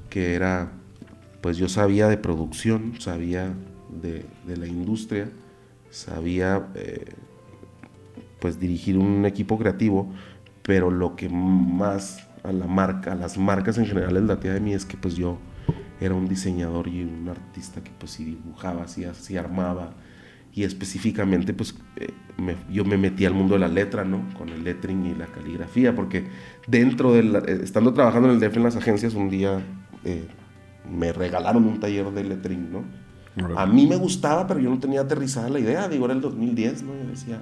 que era, pues yo sabía de producción, sabía de, la industria, sabía eh, pues dirigir un equipo creativo, pero lo que más a la marca, a las marcas en general les latía de mí es que pues yo era un diseñador y un artista que pues sí dibujaba, sí, así armaba, y específicamente pues eh, yo me metí al mundo de la letra, ¿no? Con el lettering y la caligrafía, porque dentro de eh, estando trabajando en el DF en las agencias, un día eh, me regalaron un taller de lettering, ¿no? A mí me gustaba, pero yo no tenía aterrizada la idea, digo, era el 2010, ¿no? Yo decía,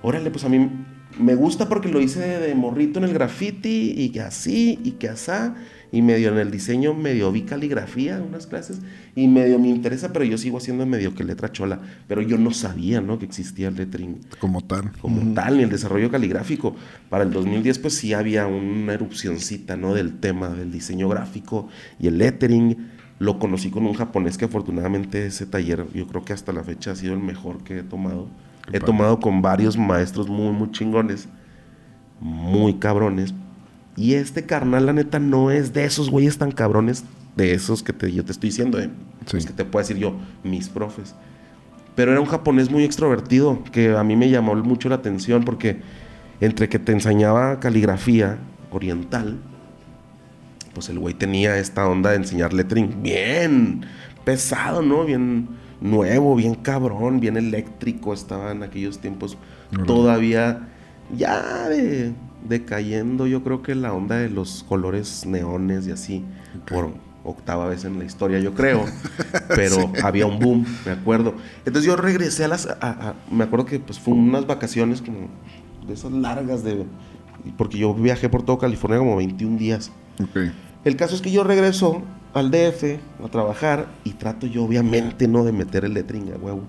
órale, pues a mí me gusta porque lo hice de, morrito en el graffiti y que así y que asá. Y medio en el diseño, medio vi caligrafía en unas clases y medio me interesa, pero yo sigo haciendo medio que letra chola. Pero yo no sabía, ¿no? Que existía el lettering. Como tal. Como tal, ni el desarrollo caligráfico. Para el 2010, pues sí había una erupcioncita, ¿no? Del tema del diseño gráfico y el lettering. Lo conocí con un japonés que afortunadamente ese taller, yo creo que hasta la fecha ha sido el mejor que he tomado He tomado con varios maestros muy, muy chingones, muy cabrones. Y este carnal, la neta, no es de esos güeyes tan cabrones, de esos que te, yo te estoy diciendo, eh, que te puedo decir yo, mis profes. Pero era un japonés muy extrovertido, que a mí me llamó mucho la atención, porque entre que te enseñaba caligrafía oriental, pues el güey tenía esta onda de enseñar lettering bien pesado, ¿no? Bien nuevo, bien cabrón, bien eléctrico. Estaba en aquellos tiempos todavía ya de, decayendo. Yo creo que la onda de los colores neones y así, por octava vez en la historia, yo creo. Pero había un boom, me acuerdo. Entonces yo regresé a las. me acuerdo que pues fue unas vacaciones como de esas largas de. Porque yo viajé por todo California como 21 días. El caso es que yo regreso al DF a trabajar y trato yo obviamente no de meter el lettering a huevo.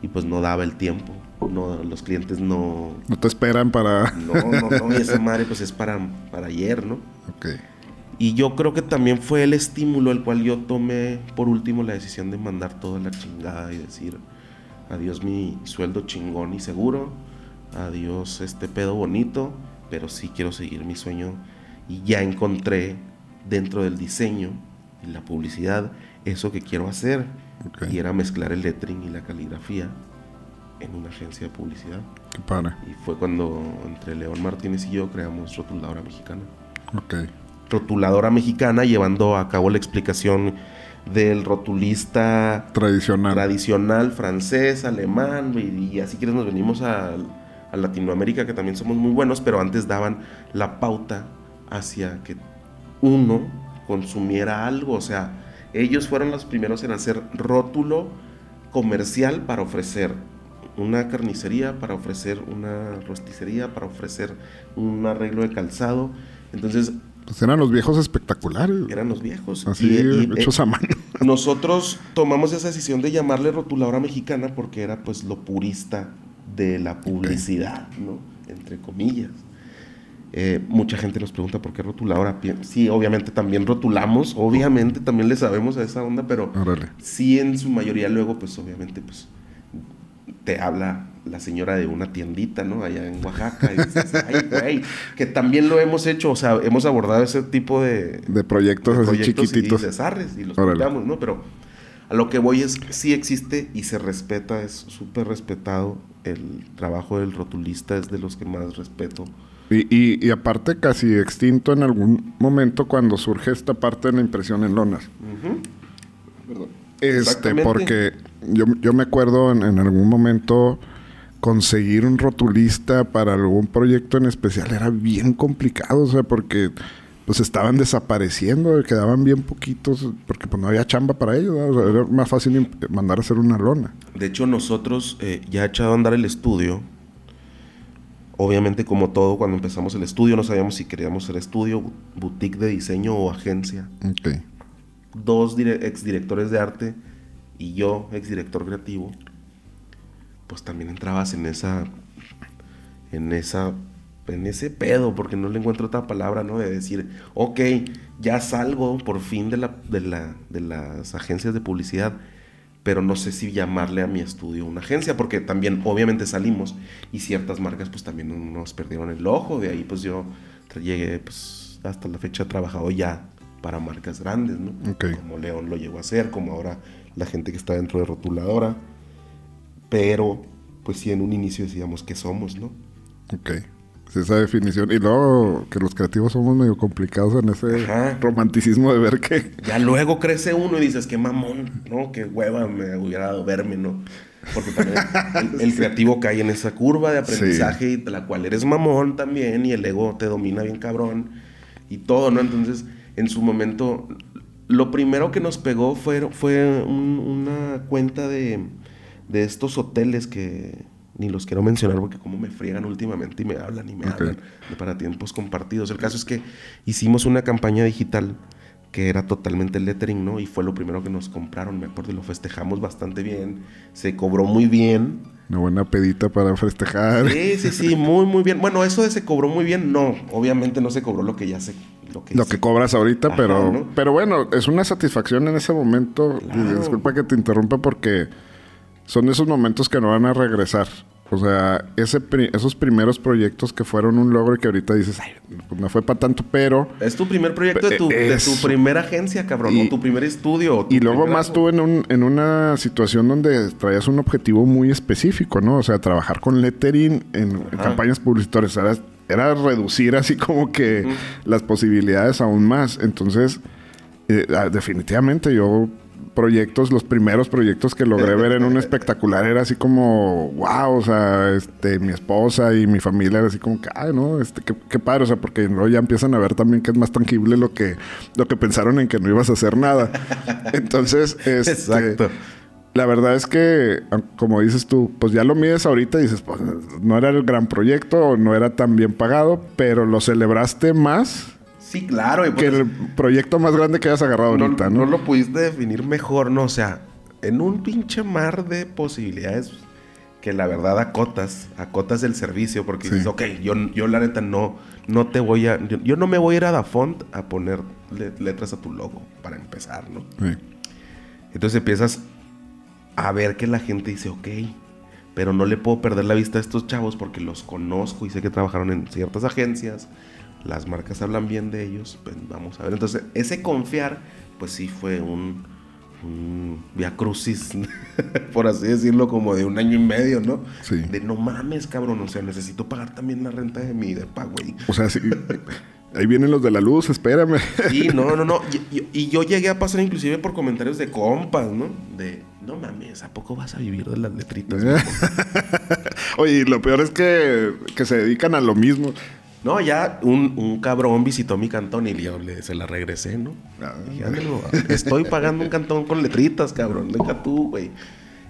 Y pues no daba el tiempo. No, los clientes no... No te esperan para... No, no, no. Y esa madre pues es para, para ayer, ¿no? Ok. Y yo creo que también fue el estímulo el cual yo tomé por último la decisión de mandar toda la chingada y decir adiós mi sueldo chingón y seguro, adiós este pedo bonito, pero sí quiero seguir mi sueño y ya encontré dentro del diseño la publicidad eso que quiero hacer. Y era mezclar el lettering y la caligrafía en una agencia de publicidad. Qué padre. Y fue cuando entre León Martínez y yo creamos Rotuladora Mexicana. Ok. Rotuladora Mexicana llevando a cabo la explicación del rotulista tradicional, tradicional francés, alemán, y, así que nos venimos a, a, Latinoamérica, que también somos muy buenos, pero antes daban la pauta hacia que uno consumiera algo. O sea, ellos fueron los primeros en hacer rótulo comercial para ofrecer una carnicería, para ofrecer una rosticería, para ofrecer un arreglo de calzado. Entonces... Pues eran los viejos espectaculares. Eran los viejos. Así, eh, hechos a mano. Nosotros tomamos esa decisión de llamarle rotuladora mexicana porque era pues lo purista de la publicidad, ¿no? Entre comillas. Eh, mucha gente nos pregunta por qué rotuladora. Sí, obviamente también rotulamos, obviamente también le sabemos a esa onda, pero sí en su mayoría luego, pues obviamente, pues te habla la señora de una tiendita, ¿no? Allá en Oaxaca. Y dices, ay, güey, que también lo hemos hecho, o sea, hemos abordado ese tipo de... De proyectos, así chiquititos. Y, y los pintamos, ¿no? Pero a lo que voy es, sí existe y se respeta, es súper respetado. El trabajo del rotulista es de los que más respeto y, aparte casi extinto en algún momento cuando surge esta parte de la impresión en lonas. Este, porque yo, yo, me acuerdo en, algún momento conseguir un rotulista para algún proyecto en especial era bien complicado, o sea, porque pues estaban desapareciendo, quedaban bien poquitos, porque pues no había chamba para ellos, era más fácil mandar a hacer una lona. De hecho, nosotros eh, ya echado a andar el estudio, Obviamente, como todo, cuando empezamos el estudio, no sabíamos si queríamos ser estudio, boutique de diseño o agencia. Okay. Dos exdirectores de arte y yo, exdirector creativo, pues también entrabas en esa, en esa, en ese pedo, porque no le encuentro otra palabra, ¿no? De decir, ok, ya salgo por fin de, la, de, la, de las agencias de publicidad pero no sé si llamarle a mi estudio una agencia, porque también obviamente salimos y ciertas marcas pues también nos perdieron el ojo, de ahí pues yo llegué pues hasta la fecha he trabajado ya para marcas grandes, ¿no? Como León lo llegó a hacer, como ahora la gente que está dentro de rotuladora, pero pues sí en un inicio decíamos que somos, ¿no? Ok esa definición. Y luego que los creativos somos medio complicados en ese romanticismo de ver que. Ya luego crece uno y dices, qué mamón, ¿no? Qué hueva me hubiera dado verme, ¿no? Porque también el, creativo cae en esa curva de aprendizaje y de la cual eres mamón también y el ego te domina bien cabrón y todo, ¿no? Entonces, en su momento, lo primero que nos pegó fue, fue una cuenta de, de estos hoteles que ni los quiero mencionar porque como me friegan últimamente y me hablan y me hablan para tiempos compartidos. El caso es que hicimos una campaña digital que era totalmente lettering, ¿no? Y fue lo primero que nos compraron, me acuerdo, y lo festejamos bastante bien. Se cobró muy bien. Una buena pedita para festejar. Sí, sí, sí, muy, muy bien. Bueno, eso de se cobró muy bien, no. Obviamente no se cobró lo que ya se... Lo que, lo que cobras ahorita, pero... Pero bueno, es una satisfacción en ese momento. disculpa que te interrumpa porque son esos momentos que no van a regresar. O sea, ese esos primeros proyectos que fueron un logro y que ahorita dices, ay, pues no fue para tanto, pero... Es tu primer proyecto de tu, de tu primera agencia, cabrón, o tu primer estudio. y luego más tú en, un, en una situación donde traías un objetivo muy específico, ¿no? O sea, trabajar con lettering en, campañas publicitarias. Era, era, reducir así como que las posibilidades aún más. Entonces, eh, ah, definitivamente yo proyectos, los primeros proyectos que logré ver en un espectacular era así como, wow, o sea, este, mi esposa y mi familia era así como que, ay, no, este, qué, padre, o sea, porque luego ya empiezan a ver también que es más tangible lo que, lo que pensaron en que no ibas a hacer nada. Entonces, este, Exacto. La verdad es que, como dices tú, pues ya lo mides ahorita y dices, pues no era el gran proyecto, no era tan bien pagado, pero lo celebraste más Sí, claro. que el proyecto más grande que hayas agarrado ahorita, ¿no? No lo pudiste definir mejor, ¿no? O sea, en un pinche mar de posibilidades que la verdad acotas, acotas el servicio, porque dices, ok, yo, yo la neta no, no te voy a, yo, no me voy a ir a Da Font a poner letras a tu logo, para empezar, ¿no? Sí. Entonces empiezas a ver que la gente dice, ok, pero no le puedo perder la vista a estos chavos porque los conozco y sé que trabajaron en ciertas agencias, las marcas hablan bien de ellos, pues vamos a ver. Entonces, ese confiar, pues sí fue un, un via crucis, por así decirlo, como de un año y medio, ¿no? Sí. De no mames, cabrón, o sea, necesito pagar también la renta de mi depa, güey. O sea, sí. Ahí vienen los de la luz, espérame. Sí, no, no, no. Y, y, yo llegué a pasar inclusive por comentarios de compas, ¿no? De, no mames, ¿a poco vas a vivir de las letritas? Oye, lo peor es que, que se dedican a lo mismo. No, ya un, cabrón visitó mi cantón y yo le, se la regresé, ¿no? Ah. estoy pagando un cantón con letritas, cabrón. Venga tú, güey.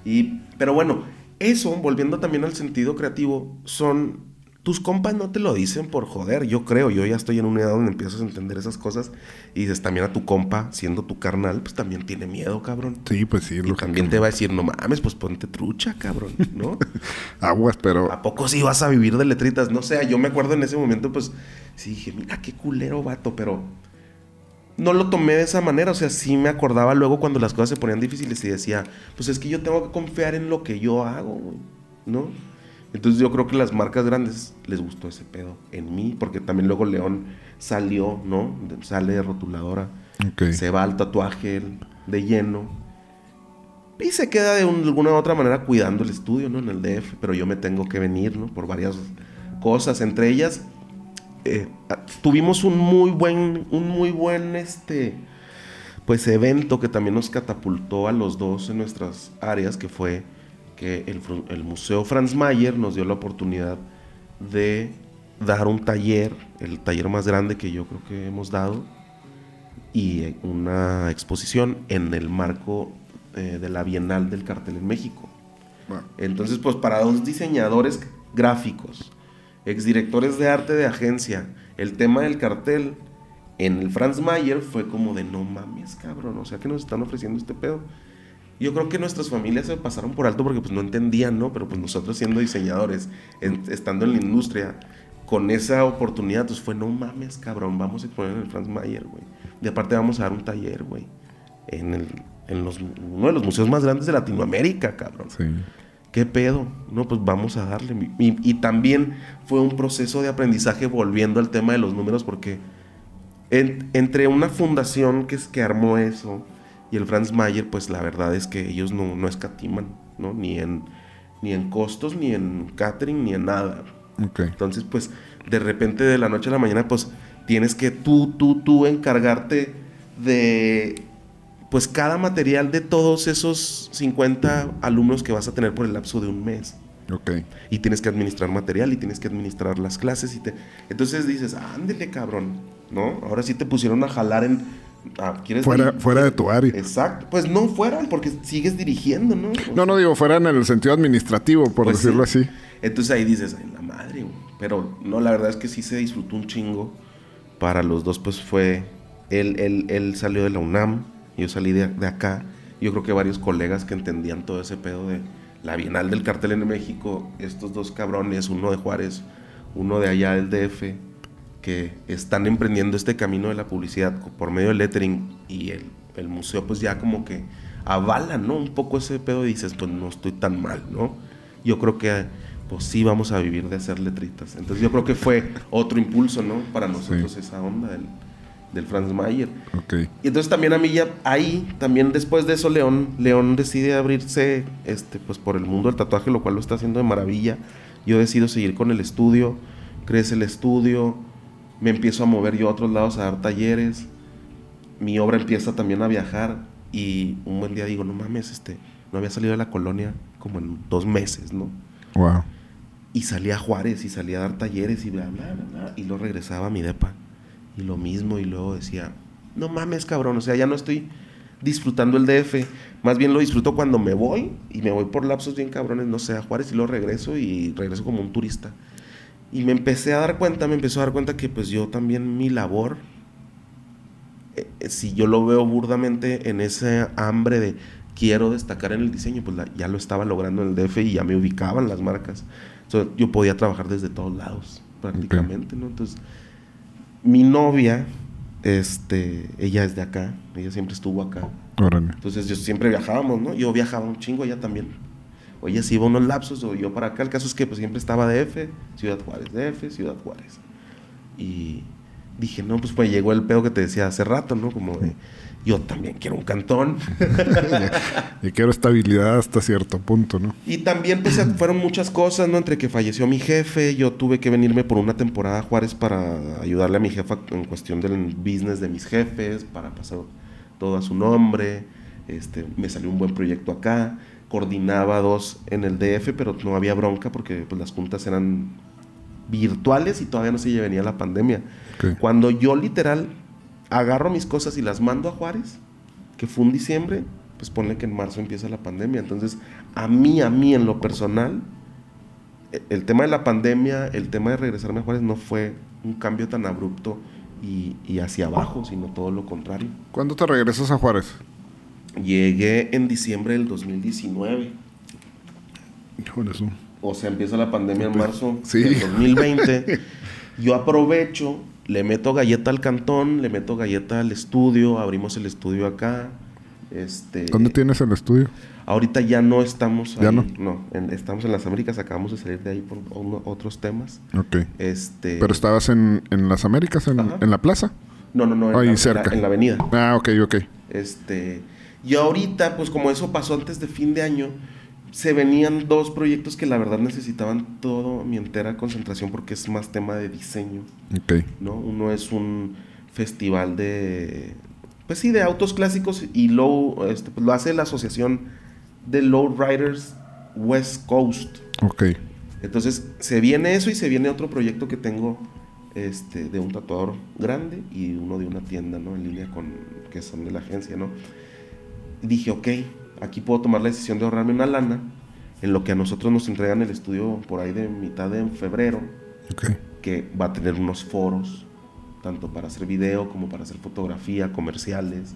Y, pero bueno, eso, volviendo también al sentido creativo, son tus compas no te lo dicen por joder, yo creo, yo ya estoy en una edad donde empiezas a entender esas cosas y dices también a tu compa, siendo tu carnal, pues también tiene miedo, cabrón. Sí, pues sí. Y también te va a decir, no mames, pues ponte trucha, cabrón, ¿no? Aguas, pero... ¿A poco sí vas a vivir de letritas? No sé, yo me acuerdo en ese momento, pues, sí dije, mira, qué culero, vato, pero... No lo tomé de esa manera, o sea, sí me acordaba luego cuando las cosas se ponían difíciles y decía, pues es que yo tengo que confiar en lo que yo hago, güey, ¿no? Entonces yo creo que las marcas grandes les gustó ese pedo en mí, porque también luego León salió, ¿no? Sale de rotuladora, se va al tatuaje de lleno y se queda de alguna u otra manera cuidando el estudio, ¿no? En el DF, pero yo me tengo que venir, ¿no? Por varias cosas, entre ellas eh, tuvimos un muy buen, un muy buen, este, pues evento que también nos catapultó a los dos en nuestras áreas, que fue que el, Museo Franz Mayer nos dio la oportunidad de dar un taller, el taller más grande que yo creo que hemos dado, y una exposición en el marco eh, de la Bienal del Cartel en México. Entonces, pues para dos diseñadores gráficos, exdirectores de arte de agencia, el tema del cartel en el Franz Mayer fue como de no mames, cabrón, o sea que nos están ofreciendo este pedo. Yo creo que nuestras familias se pasaron por alto porque pues no entendían, ¿no? Pero pues nosotros siendo diseñadores, estando en la industria, con esa oportunidad, pues fue, no mames, cabrón, vamos a exponer en el Franz Mayer, güey. Y aparte vamos a dar un taller, güey, en, el, en los, uno de los museos más grandes de Latinoamérica, cabrón. Sí. ¿Qué pedo? No, pues vamos a darle. Y, también fue un proceso de aprendizaje volviendo al tema de los números porque entre una fundación que, es, que armó eso, y el Franz Mayer, pues la verdad es que ellos no, no escatiman, ¿no? Ni en, ni en costos, ni en catering, ni en nada. Entonces, pues, de repente de la noche a la mañana, pues, tienes que tú, tú, tú encargarte de, pues, cada material de todos esos 50 alumnos que vas a tener por el lapso de un mes. Okay. Y tienes que administrar material y tienes que administrar las clases. Y te... Entonces dices, ándele, cabrón, ¿no? Ahora sí te pusieron a jalar en Ah, ¿quieres Fuera, fuera de tu área. Exacto. Pues no fueran, porque sigues dirigiendo, ¿no? O No, no digo fuera en el sentido administrativo, por Pues decirlo sí. así. Entonces ahí dices, ay, la madre, güey. Pero no, la verdad es que sí se disfrutó un chingo. Para los dos, pues fue. Él, él, él salió de la UNAM, yo salí de, de acá. Yo creo que varios colegas que entendían todo ese pedo de la Bienal del Cartel en México, estos dos cabrones, uno de Juárez, uno de allá del DF, que están emprendiendo este camino de la publicidad por medio del lettering y el, el museo, pues ya como que avala, ¿no? Un poco ese pedo y dices, pues no estoy tan mal, ¿no? Yo creo que, pues sí, vamos a vivir de hacer letritas. Entonces yo creo que fue otro impulso, ¿no? Para nosotros esa onda del, del Franz Mayer. Ok. Y entonces también a mí ya ahí, también después de eso, León, León decide abrirse este, pues por el mundo del tatuaje, lo cual lo está haciendo de maravilla. Yo decido seguir con el estudio, crece el estudio, me empiezo a mover yo a otros lados a dar talleres, mi obra empieza también a viajar y un buen día digo, no mames, este, no había salido de la colonia como en dos meses, ¿no? Wow. Y salía a Juárez y salía a dar talleres y bla, bla, bla, bla. Y luego regresaba a mi depa. Y lo mismo. Y luego decía, no mames, cabrón. O sea, ya no estoy disfrutando el DF. Más bien lo disfruto cuando me voy. Y me voy por lapsos bien cabrones, no sé, a Juárez. Y luego regreso y regreso como un turista. Y me empecé a dar cuenta, me empezó a dar cuenta que pues yo también mi labor, eh, eh, si yo lo veo burdamente en ese hambre de quiero destacar en el diseño, pues la- ya lo estaba logrando en el DF y ya me ubicaban las marcas. Entonces, yo podía trabajar desde todos lados, prácticamente, ¿no? Entonces, mi novia, este, ella es de acá, ella siempre estuvo acá. Órale. Entonces, yo siempre viajábamos, ¿no? Yo viajaba un chingo, ella también. O ella se iba unos lapsos, o yo para acá. El caso es que pues siempre estaba DF, Ciudad Juárez, DF, Ciudad Juárez. Y dije, no, pues pues llegó el pedo que te decía hace rato, ¿no? Como de, yo también quiero un cantón. Y quiero estabilidad hasta cierto punto, ¿no? Y también pues fueron muchas cosas, ¿no? Entre que falleció mi jefe, yo tuve que venirme por una temporada a Juárez para ayudarle a mi jefa en cuestión del business de mis jefes, para pasar todo a su nombre. Este, me salió un buen proyecto acá, coordinaba dos en el DF, pero no había bronca porque pues, las juntas eran virtuales y todavía no se venía la pandemia. Cuando yo literal agarro mis cosas y las mando a Juárez, que fue un diciembre, pues ponle que en marzo empieza la pandemia. Entonces, a mí, a mí en lo personal, e- el tema de la pandemia, el tema de regresarme a Juárez no fue un cambio tan abrupto y, y hacia abajo, sino todo lo contrario. ¿Cuándo te regresas a Juárez? Llegué en diciembre del 2019. Híjole, eso. O sea, empieza la pandemia en marzo Sí. del 2020. Yo aprovecho, le meto galleta al cantón, le meto galleta al estudio, abrimos el estudio acá. Este, ¿Dónde tienes el estudio? Ahorita ya no estamos ¿Ya ahí, no? en- estamos en las Américas, acabamos de salir de ahí por uno- otros temas. Ok. Este, Pero estabas en, en las Américas, en, en la plaza. no, no, no, en, Ahí la, cerca. la- en la avenida. Ah, ok, ok. Este, y ahorita, pues como eso pasó antes de fin de año, se venían dos proyectos que la verdad necesitaban todo mi entera concentración porque es más tema de diseño, Ok. ¿no? Uno es un festival de, pues sí, de autos clásicos y low, este, pues lo hace la asociación de Low Riders West Coast. Ok. Entonces, se viene eso y se viene otro proyecto que tengo este, de un tatuador grande y uno de una tienda, ¿no? En línea con, que son de la agencia, ¿no? Dije, ok, aquí puedo tomar la decisión de ahorrarme una lana en lo que a nosotros nos entregan el estudio por ahí de mitad de febrero, Ok. que va a tener unos foros, tanto para hacer video como para hacer fotografía, comerciales,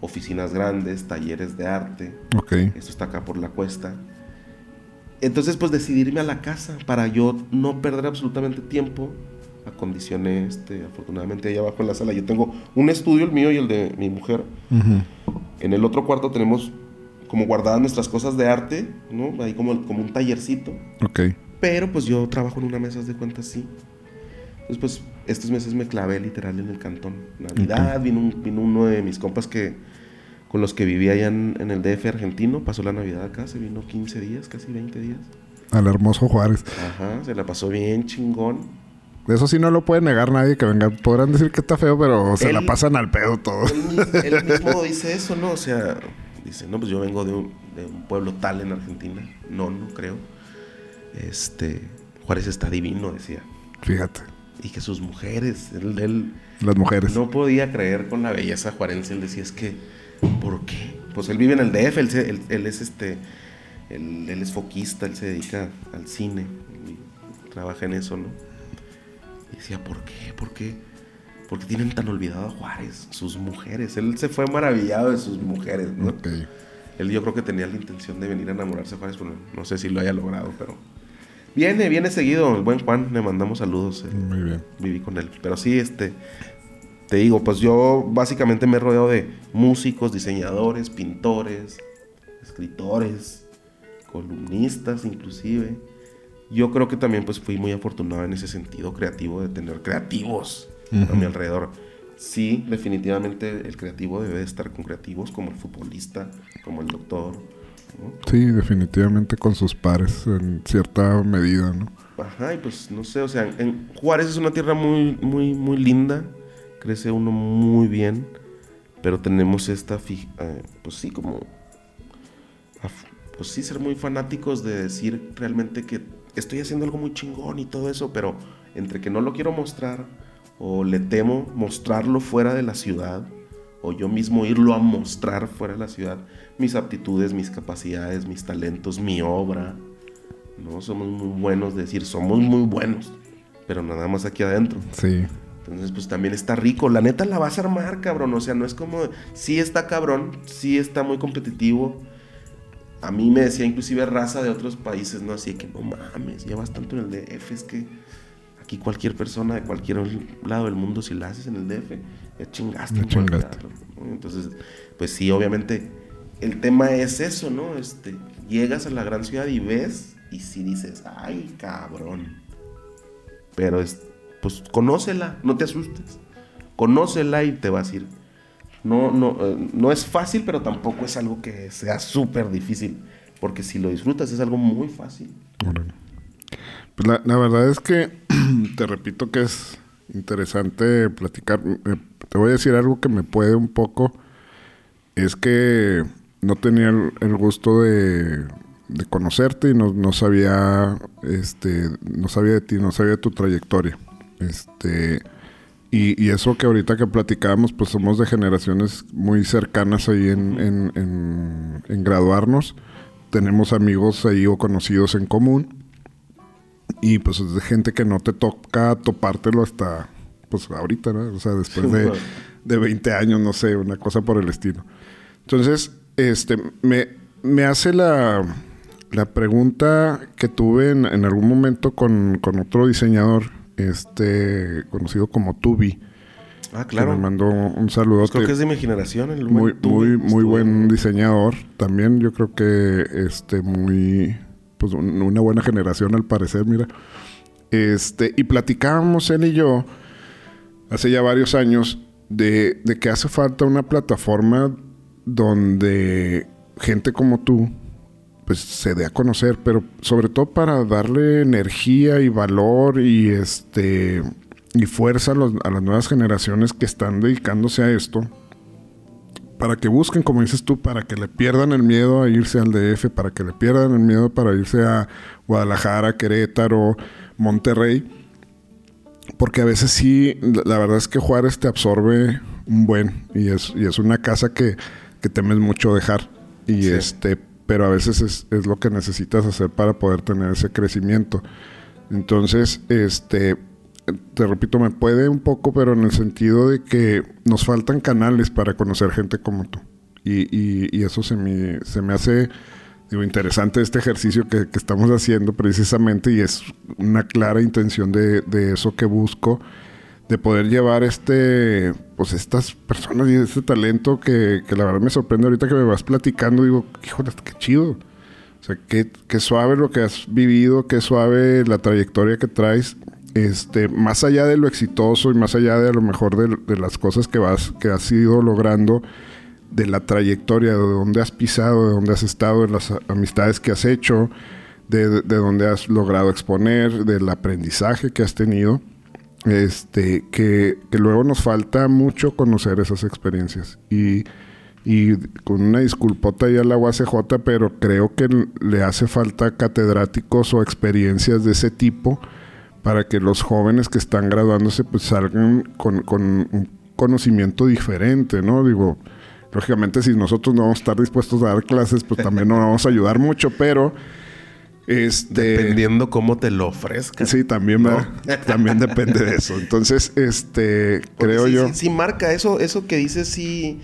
oficinas grandes, talleres de arte. Ok. Esto está acá por la cuesta. Entonces, pues decidirme a la casa para yo no perder absolutamente tiempo. Acondicioné, este, afortunadamente, ahí abajo en la sala. Yo tengo un estudio, el mío y el de mi mujer. Ujú. En el otro cuarto tenemos como guardadas nuestras cosas de arte, ¿no? Ahí como, como un tallercito. Ok. Pero pues yo trabajo en una mesa de cuentas, sí. Entonces, pues estos meses me clavé literal en el cantón. Navidad, vino, un- vino uno de mis compas que con los que vivía allá en, en el DF argentino, pasó la Navidad acá, se vino 15 días, casi 20 días. Al hermoso Juárez. Ajá, se la pasó bien chingón. Eso sí no lo puede negar nadie que venga. Podrán decir que está feo, pero se Él- la pasan al pedo todo. Él, mis- él mismo dice eso, ¿no? O sea, dice, no, pues yo vengo de un, de un pueblo tal en Argentina. No, no creo. Este, Juárez está divino, decía. Fíjate. y que sus mujeres, él, él, las mujeres. No podía creer con la belleza juarense. Él decía, es que, ¿por qué? Pues él vive en el DF, él, él, es este, él, él, es foquista, él se dedica al cine, y trabaja en eso, ¿no? Y decía, ¿por qué? ¿Por qué? Porque tienen tan olvidado a Juárez, sus mujeres. Él se fue maravillado de sus mujeres, ¿no? Él yo creo que tenía la intención de venir a enamorarse de Juárez, pero no sé si lo haya logrado, pero... Viene, viene seguido, el buen Juan, le mandamos saludos. Eh, Muy bien. Viví con él. Pero sí, este, te digo, pues yo básicamente me he rodeado de músicos, diseñadores, pintores, escritores, columnistas inclusive. Yo creo que también pues fui muy afortunado en ese sentido creativo de tener creativos a mi alrededor. Sí, definitivamente el creativo debe estar con creativos como el futbolista, como el doctor. Sí, definitivamente con sus pares en cierta medida, ¿no? Ajá, y pues no sé, o sea, en Juárez es una tierra muy, muy, muy linda crece uno muy bien, pero tenemos esta, eh, pues sí, como, pues sí, ser muy fanáticos de decir realmente que estoy haciendo algo muy chingón y todo eso, pero entre que no lo quiero mostrar o le temo mostrarlo fuera de la ciudad, o yo mismo irlo a mostrar fuera de la ciudad, mis aptitudes, mis capacidades, mis talentos, mi obra, ¿no? Somos muy buenos de decir, somos muy buenos, pero nada más aquí adentro. Sí. Entonces, pues también está rico. La neta la vas a armar, cabrón. O sea, no es como. Sí está cabrón, sí está muy competitivo. A mí me decía inclusive raza de otros países, ¿no? Así que no mames, llevas tanto en el DF, es que aquí cualquier persona de cualquier lado del mundo, si la haces en el DF, ya chingaste. Entonces, pues sí, obviamente, el tema es eso, ¿no? Este, llegas a la gran ciudad y ves, y si dices, ay, cabrón. Pero es, pues conócela, no te asustes. Conócela y te vas a ir. No, no, eh, no es fácil, pero tampoco es algo que sea súper difícil. Porque si lo disfrutas es algo muy fácil. Pues la, la, verdad es que te repito que es interesante platicar. Eh, te voy a decir algo que me puede un poco. Es que no tenía el, gusto de, conocerte y no, no, sabía este no sabía de ti, no sabía de tu trayectoria. Este, y, eso que ahorita que platicábamos, pues somos de generaciones muy cercanas ahí en, en, graduarnos. Tenemos amigos ahí o conocidos en común. Y pues es de gente que no te toca topártelo hasta, pues ahorita, ¿no? O sea, después de, de 20 años, no sé, una cosa por el estilo. Entonces, este, me, me hace la, la pregunta que tuve en, en algún momento con, con otro diseñador este conocido como Tubi. Ah, claro. Me mandó un saludo. Pues creo que es de mi generación. El muy, muy, muy buen diseñador. También yo creo que este muy, pues una buena generación al parecer, mira. Este, y platicábamos él y yo hace ya varios años de, de que hace falta una plataforma donde gente como tú pues se dé a conocer, pero sobre todo para darle energía y valor y este y fuerza a, las nuevas generaciones que están dedicándose a esto, para que busquen, como dices tú, para que le pierdan el miedo a irse al DF, para que le pierdan el miedo para irse a Guadalajara, Querétaro, Monterrey, porque a veces sí, la verdad es que Juárez te absorbe un buen y es, y es una casa que, que temes mucho dejar. Y este, pero a veces es, es, lo que necesitas hacer para poder tener ese crecimiento. Entonces, este, te repito, me puede un poco, pero en el sentido de que nos faltan canales para conocer gente como tú. Y, y, eso se me, se me hace interesante este ejercicio que, que, estamos haciendo precisamente y es una clara intención de, de eso que busco de poder llevar este, pues estas personas y este talento que, que, la verdad me sorprende ahorita que me vas platicando, digo, híjole, qué chido. O sea, qué, qué suave lo que has vivido, qué suave la trayectoria que traes. Este, más allá de lo exitoso y más allá de lo mejor de, de las cosas que vas, que has ido logrando, de la trayectoria, de dónde has pisado, de dónde has estado, de las amistades que has hecho, de, de dónde has logrado exponer, del aprendizaje que has tenido este, que, luego nos falta mucho conocer esas experiencias. Y, y con una disculpota ya la UACJ, pero creo que le hace falta catedráticos o experiencias de ese tipo para que los jóvenes que están graduándose pues salgan con, con un conocimiento diferente, ¿no? Digo, lógicamente si nosotros no vamos a estar dispuestos a dar clases, pues también no vamos a ayudar mucho, pero este, Dependiendo cómo te lo ofrezcan. Sí, también, también depende de eso. Entonces, este, creo yo. Sí, marca eso, eso que dices, sí.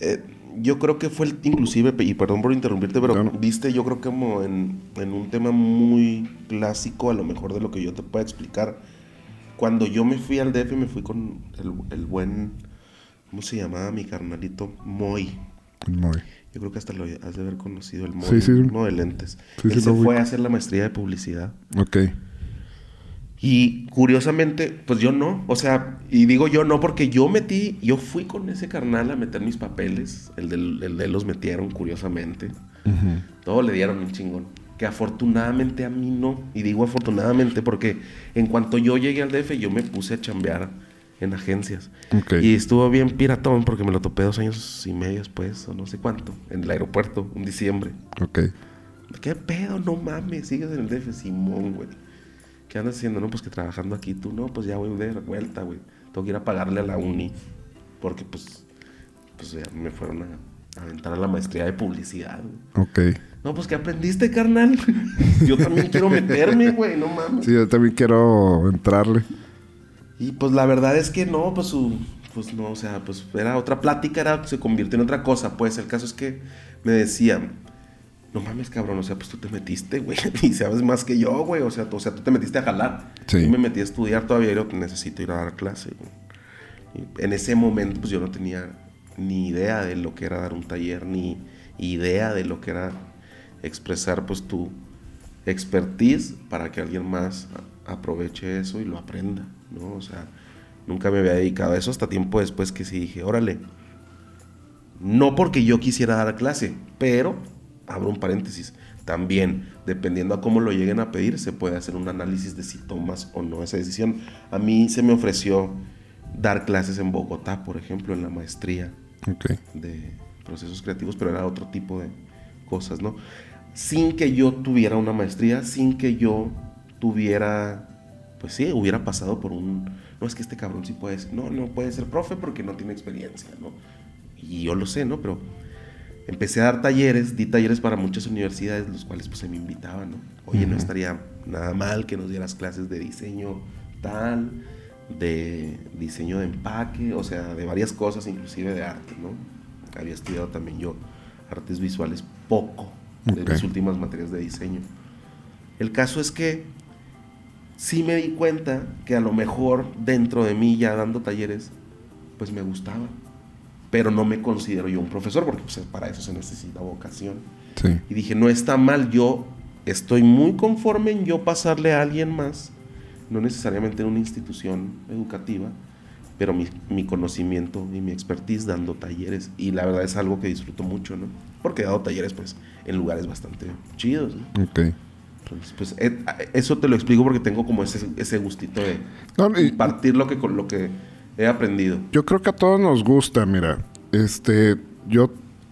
Eh, yo creo que fue el, inclusive, y perdón por interrumpirte, pero viste, yo creo que como en, un tema muy clásico, a lo mejor de lo que yo te puedo explicar. Cuando yo me fui al DF, me fui con el, el buen, ¿cómo se llamaba mi carnalito? Moy. Moy. Yo creo que hasta lo has de haber conocido, el modo, de lentes. Él se fue a hacer la maestría de publicidad. Ok. Y curiosamente, pues yo no. O sea, y digo yo no porque yo metí, yo fui con ese carnal a meter mis papeles. El de, los metieron, curiosamente. Todo le dieron un chingón. Que afortunadamente a mí no. Y digo afortunadamente porque en cuanto yo llegué al DF, yo me puse a chambear en agencias. Y estuvo bien piratón porque me lo topé dos años y medio después, o no sé cuánto, en el aeropuerto, en diciembre. Ok. ¿Qué pedo? No mames, sigues en el DF, Simón, güey. ¿Qué andas haciendo? No, pues que trabajando aquí tú, no, pues ya voy de vuelta, güey. Tengo que ir a pagarle a la uni. Porque pues, pues ya me fueron a, aventar a la maestría de publicidad. Ok. No, pues que aprendiste, carnal. yo también quiero meterme, güey, no mames. Sí, yo también quiero entrarle. Y pues la verdad es que no, pues su, pues no, o sea, pues era otra plática, era, se convirtió en otra cosa. Pues el caso es que me decían, no mames, cabrón, o sea, pues tú te metiste, güey, y sabes más que yo, güey, o sea, tú, o sea, tú te metiste a jalar. Sí. Yo me metí a estudiar todavía y yo necesito ir a dar clase. En ese momento, pues yo no tenía ni idea de lo que era dar un taller, ni idea de lo que era expresar, pues tu expertise para que alguien más aproveche eso y lo aprenda. ¿No? O sea, nunca me había dedicado a eso hasta tiempo después que sí dije, órale, no porque yo quisiera dar clase, pero, abro un paréntesis, también, dependiendo a cómo lo lleguen a pedir, se puede hacer un análisis de si tomas o no esa decisión. A mí se me ofreció dar clases en Bogotá, por ejemplo, en la maestría de procesos creativos, pero era otro tipo de cosas, ¿no? Sin que yo tuviera una maestría, sin que yo tuviera pues sí, hubiera pasado por un, no es que este cabrón sí puede ser, no, no puede ser profe porque no tiene experiencia, ¿no? Y yo lo sé, ¿no? Pero empecé a dar talleres, di talleres para muchas universidades, los cuales pues se me invitaban, ¿no? Oye, no estaría nada mal que nos dieras clases de diseño tal, de diseño de empaque, o sea, de varias cosas, inclusive de arte, ¿no? Había estudiado también yo artes visuales poco de las últimas materias de diseño. El caso es que sí me di cuenta que a lo mejor dentro de mí ya dando talleres, pues me gustaba. Pero no me considero yo un profesor, porque pues, para eso se necesita vocación. Y dije, no está mal, yo estoy muy conforme en yo pasarle a alguien más, no necesariamente en una institución educativa, pero mi, conocimiento y mi expertise dando talleres. Y la verdad es algo que disfruto mucho, ¿no? Porque he dado talleres, pues, en lugares bastante chidos, ¿no? Pues eh, eso te lo explico porque tengo como ese, ese gustito de compartir lo que, con lo que he aprendido. Yo creo que a todos nos gusta, mira. Este, yo,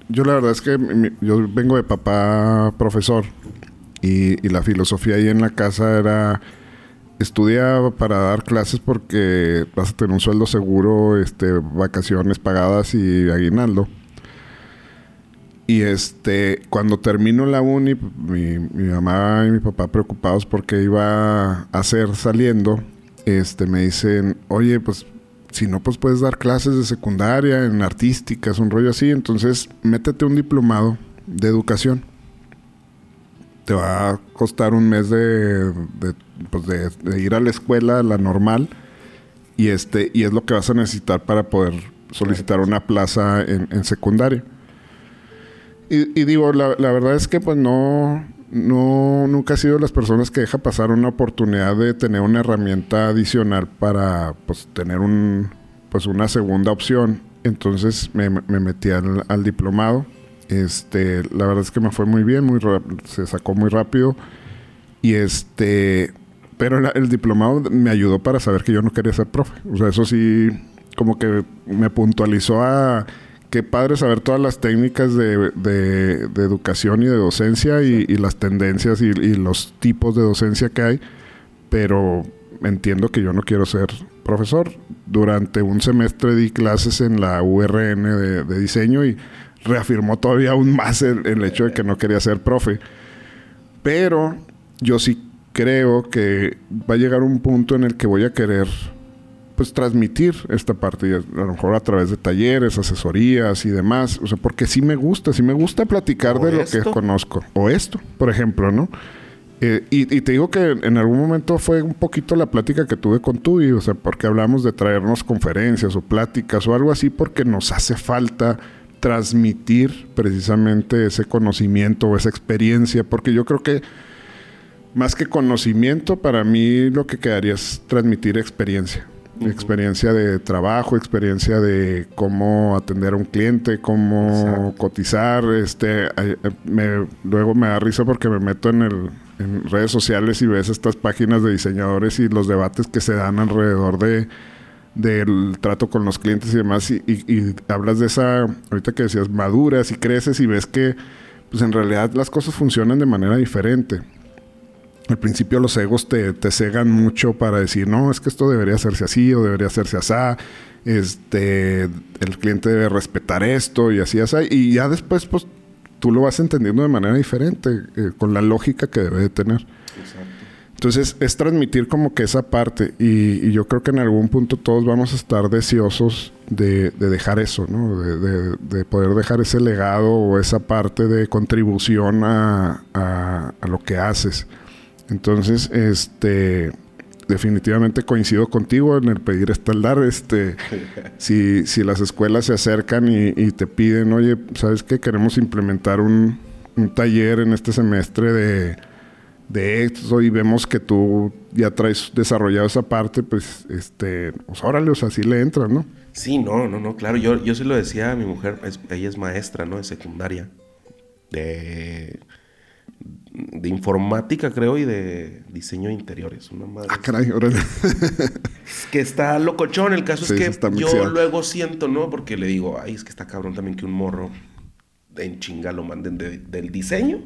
yo la verdad es que yo vengo de papá profesor y, la filosofía ahí en la casa era estudia para dar clases porque vas a tener un sueldo seguro, este, vacaciones pagadas y aguinaldo. Y este, cuando termino la uni, mi, mamá y mi papá preocupados porque iba a hacer saliendo, este, me dicen, oye, pues si no, pues puedes dar clases de secundaria, en artísticas, un rollo así, entonces métete un diplomado de educación. Te va a costar un mes de, pues de, ir a la escuela, la normal, y, este, y es lo que vas a necesitar para poder solicitar una plaza en, en secundaria. Y, digo, la, verdad es que pues no, no, nunca he sido de las personas que deja pasar una oportunidad de tener una herramienta adicional para pues tener un, pues una segunda opción. Entonces me, metí al, diplomado. Este, la verdad es que me fue muy bien, muy se sacó muy rápido. Y este, pero el diplomado me ayudó para saber que yo no quería ser profe. O sea, eso sí, como que me puntualizó a qué padre saber todas las técnicas de, educación y de docencia y, las tendencias y, los tipos de docencia que hay. pero entiendo que yo no quiero ser profesor. Durante un semestre di clases en la URN de, diseño y reafirmó todavía aún más el, hecho de que no quería ser profe. Pero yo sí creo que va a llegar un punto en el que voy a querer pues transmitir esta parte, a lo mejor a través de talleres, asesorías y demás, o sea, porque sí me gusta, sí me gusta platicar de lo que conozco, o esto, por ejemplo, ¿no? Eh, y, te digo que en algún momento fue un poquito la plática que tuve con tú, y, o sea, porque hablamos de traernos conferencias o pláticas o algo así, porque nos hace falta transmitir precisamente ese conocimiento o esa experiencia, porque yo creo que más que conocimiento, para mí lo que quedaría es transmitir experiencia experiencia de trabajo, experiencia de cómo atender a un cliente, cómo cotizar. Este, me, luego me da risa porque me meto en, el, en redes sociales y ves estas páginas de diseñadores y los debates que se dan alrededor de del trato con los clientes y demás y, y, hablas de esa ahorita que decías maduras y creces y ves que pues en realidad las cosas funcionan de manera diferente al principio los egos te, te, cegan mucho para decir, no, es que esto debería hacerse así o debería hacerse así. Este, el cliente debe respetar esto y así, así. Y ya después, pues, tú lo vas entendiendo de manera diferente, eh, con la lógica que debe de tener. Entonces, es transmitir como que esa parte. Y, yo creo que en algún punto todos vamos a estar deseosos de, dejar eso, ¿no? De, de, poder dejar ese legado o esa parte de contribución a, a, a lo que haces. Entonces, este definitivamente coincido contigo en el pedir estaldar. Este, si, si las escuelas se acercan y, te piden, oye, ¿sabes qué? Queremos implementar un, taller en este semestre de, de esto y vemos que tú ya traes desarrollado esa parte, pues, este, pues órale, o sea, así le entras, ¿no? Sí, no, no, no, claro. Yo, yo sí lo decía a mi mujer, ella es maestra, ¿no? De secundaria. De de informática, creo, y de diseño de interiores. Una madre. Ah, caray, que está locochón. El caso es que yo luego siento, ¿no? Porque le digo, ay, es que está cabrón también que un morro en chinga lo manden del diseño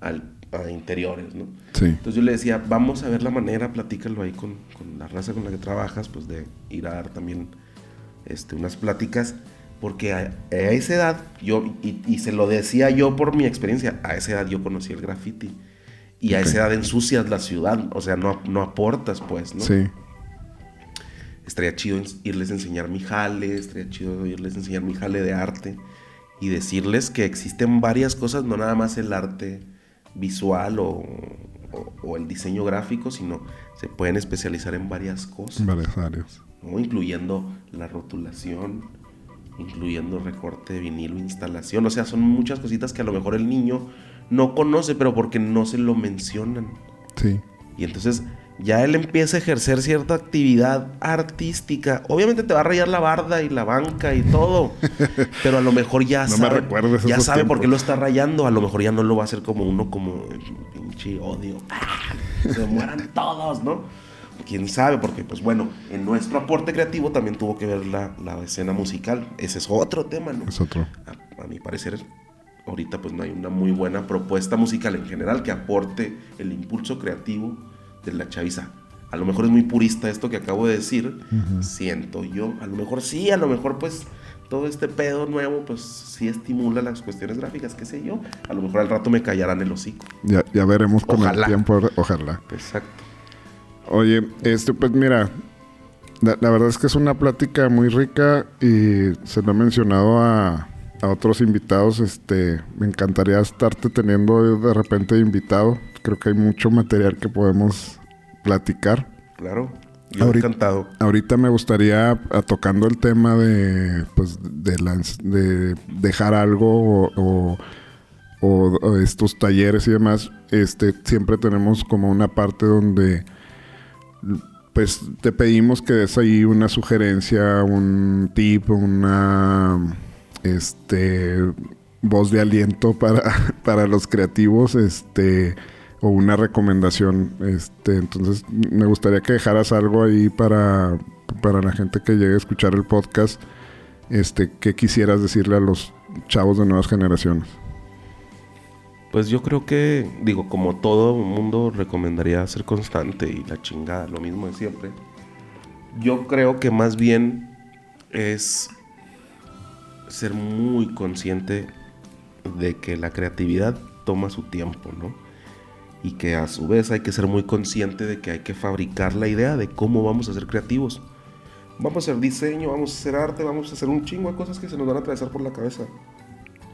al, a interiores, ¿no? Sí. Entonces yo le decía, vamos a ver la manera, platícalo ahí con, con la raza con la que trabajas, pues de ir a dar también este, unas pláticas porque a, esa edad, yo, y, se lo decía yo por mi experiencia, a esa edad yo conocí el graffiti. Y a esa edad ensucias la ciudad, o sea, no, no aportas, pues, ¿no? Sí. Estaría chido irles a enseñar mi jale, estaría chido irles a enseñar mi jale de arte y decirles que existen varias cosas, no nada más el arte visual o, o, el diseño gráfico, sino se pueden especializar en varias cosas. Varias áreas. ¿no? Incluyendo la rotulación, incluyendo recorte de vinilo, instalación, o sea, son muchas cositas que a lo mejor el niño no conoce, pero porque no se lo mencionan. Sí. Y entonces ya él empieza a ejercer cierta actividad artística. Obviamente te va a rayar la barda y la banca y todo, pero a lo mejor ya sabe, ya sabe por qué lo está rayando. A lo mejor ya no lo va a hacer como uno como pinche odio. Se mueran todos, ¿no? Quién sabe, porque pues bueno, en nuestro aporte creativo también tuvo que ver la, escena musical. Ese es otro tema, ¿no? Es otro. A, mi parecer, ahorita pues no hay una muy buena propuesta musical en general que aporte el impulso creativo de la chaviza. A lo mejor es muy purista esto que acabo de decir, siento yo. A lo mejor sí, a lo mejor pues todo este pedo nuevo, pues sí estimula las cuestiones gráficas, qué sé yo. A lo mejor al rato me callarán el hocico. Ya, ya veremos con el tiempo, ojalá. Exacto. Oye, este, pues mira, la, verdad es que es una plática muy rica y se lo he mencionado a, otros invitados. Este, me encantaría estarte teniendo de repente invitado. Creo que hay mucho material que podemos platicar. Claro. Yo encantado. Ahorita me gustaría, tocando el tema de, pues, de, de dejar algo o, o, estos talleres y demás, este, siempre tenemos como una parte donde pues te pedimos que des ahí una sugerencia, un tip, una este voz de aliento para, para los creativos, este o una recomendación, este, entonces me gustaría que dejaras algo ahí para, para la gente que llegue a escuchar el podcast, este, ¿qué quisieras decirle a los chavos de nuevas generaciones? Pues yo creo que, digo, como todo mundo recomendaría ser constante y la chingada, lo mismo de siempre. Yo creo que más bien es ser muy consciente de que la creatividad toma su tiempo, ¿no? Y que a su vez hay que ser muy consciente de que hay que fabricar la idea de cómo vamos a ser creativos. Vamos a hacer diseño, vamos a hacer arte, vamos a hacer un chingo de cosas que se nos van a atravesar por la cabeza.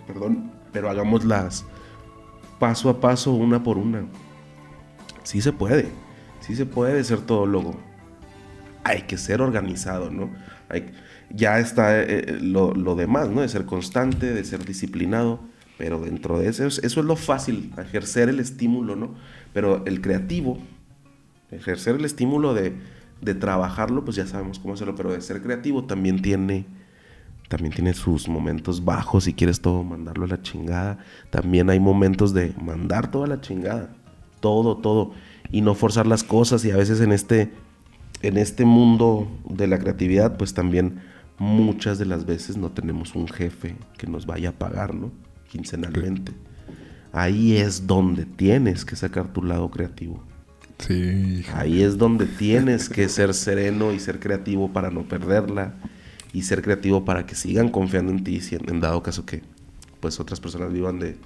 Perdón, pero hagámoslas paso a paso, una por una. Sí se puede, sí se puede ser todo logo. Hay que ser organizado, ¿no? Hay, ya está eh, eh, lo, lo, demás, ¿no? De ser constante, de ser disciplinado, pero dentro de eso, eso es lo fácil, ejercer el estímulo, ¿no? Pero el creativo, ejercer el estímulo de, de trabajarlo, pues ya sabemos cómo hacerlo, pero de ser creativo también tiene también tiene sus momentos bajos, si quieres todo mandarlo a la chingada. También hay momentos de mandar toda la chingada, todo, todo, y no forzar las cosas. Y a veces en este, en este mundo de la creatividad, pues también muchas de las veces no tenemos un jefe que nos vaya a pagar, ¿no? Quincenalmente. Ahí es donde tienes que sacar tu lado creativo. Sí. Ahí es donde tienes que ser sereno y ser creativo para no perderla y ser creativo para que sigan confiando en ti, en dado caso que pues otras personas vivan de,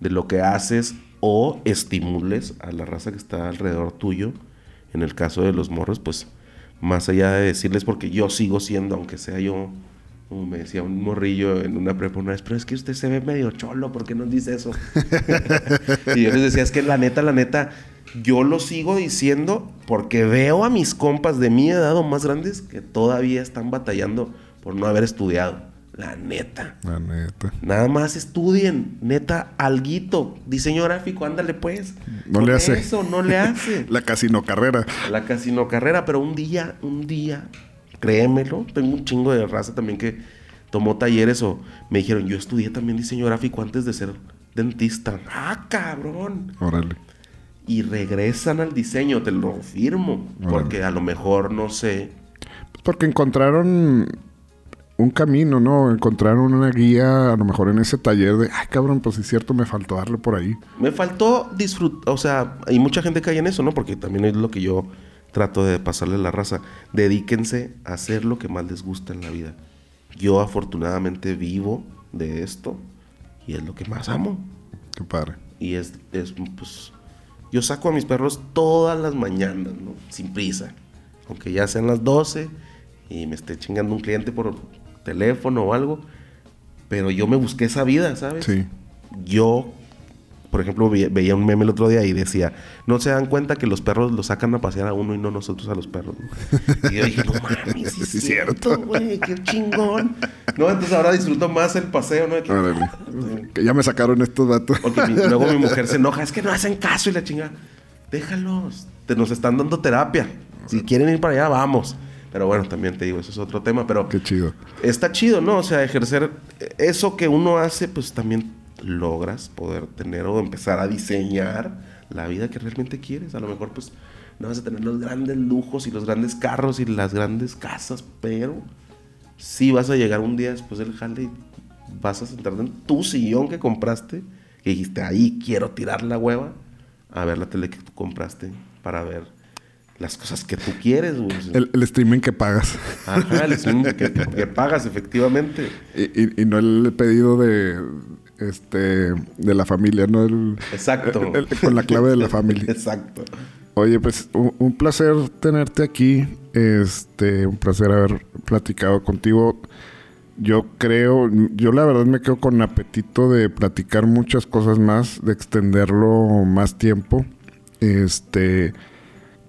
de lo que haces o estimules a la raza que está alrededor tuyo. En el caso de los morros, pues más allá de decirles, porque yo sigo siendo, aunque sea yo, como me decía un morrillo en una prepa una vez, pero es que usted se ve medio cholo, ¿por qué nos dice eso? y yo les decía, es que la neta, la neta, yo lo sigo diciendo porque veo a mis compas de mi edad o más grandes que todavía están batallando por no haber estudiado. La neta. La neta. Nada más estudien, neta, alguito. Diseño gráfico, ándale pues. No le hace. Eso, no le hace. la casino carrera. La casino carrera, pero un día, un día, créemelo, tengo un chingo de raza también que tomó talleres o me dijeron, yo estudié también diseño gráfico antes de ser dentista. Ah, cabrón. Órale y regresan al diseño, te lo firmo, porque a lo mejor no sé. Porque encontraron un camino, ¿no? Encontraron una guía, a lo mejor en ese taller de, ay cabrón, pues es cierto, me faltó darle por ahí. Me faltó disfrutar, o sea, hay mucha gente que cae en eso, ¿no? Porque también es lo que yo trato de pasarle a la raza. Dedíquense a hacer lo que más les gusta en la vida. Yo afortunadamente vivo de esto y es lo que más amo. Qué padre. Y es, es pues, yo saco a mis perros todas las mañanas, ¿no? Sin prisa. Aunque ya sean las 12 y me esté chingando un cliente por teléfono o algo. Pero yo me busqué esa vida, ¿sabes? Sí. Yo por ejemplo, veía un meme el otro día y decía, no se dan cuenta que los perros los sacan a pasear a uno y no nosotros a los perros. Y yo dije, no mames, sí es cierto, güey, qué chingón. No, entonces ahora disfruto más el paseo, ¿no? Que, ya me sacaron estos datos. Porque luego mi mujer se enoja, es que no hacen caso y la chinga. Déjalos, te nos están dando terapia. Si quieren ir para allá, vamos. Pero bueno, también te digo, eso es otro tema, pero... Qué chido. Está chido, ¿no? O sea, ejercer eso que uno hace, pues también logras poder tener o empezar a diseñar la vida que realmente quieres. A lo mejor pues no vas a tener los grandes lujos y los grandes carros y las grandes casas, pero sí vas a llegar un día después del jale y vas a sentarte en tu sillón que compraste, que dijiste, ahí quiero tirar la hueva, a ver la tele que tú compraste para ver las cosas que tú quieres, El, streaming que pagas. Ajá, el streaming que, pagas, efectivamente. y, no el pedido de este, de la familia, ¿no? El, Exacto. con la clave de la familia. Exacto. Oye, pues un, placer tenerte aquí. Este, un placer haber platicado contigo. Yo creo, yo la verdad me quedo con apetito de platicar muchas cosas más, de extenderlo más tiempo. Este,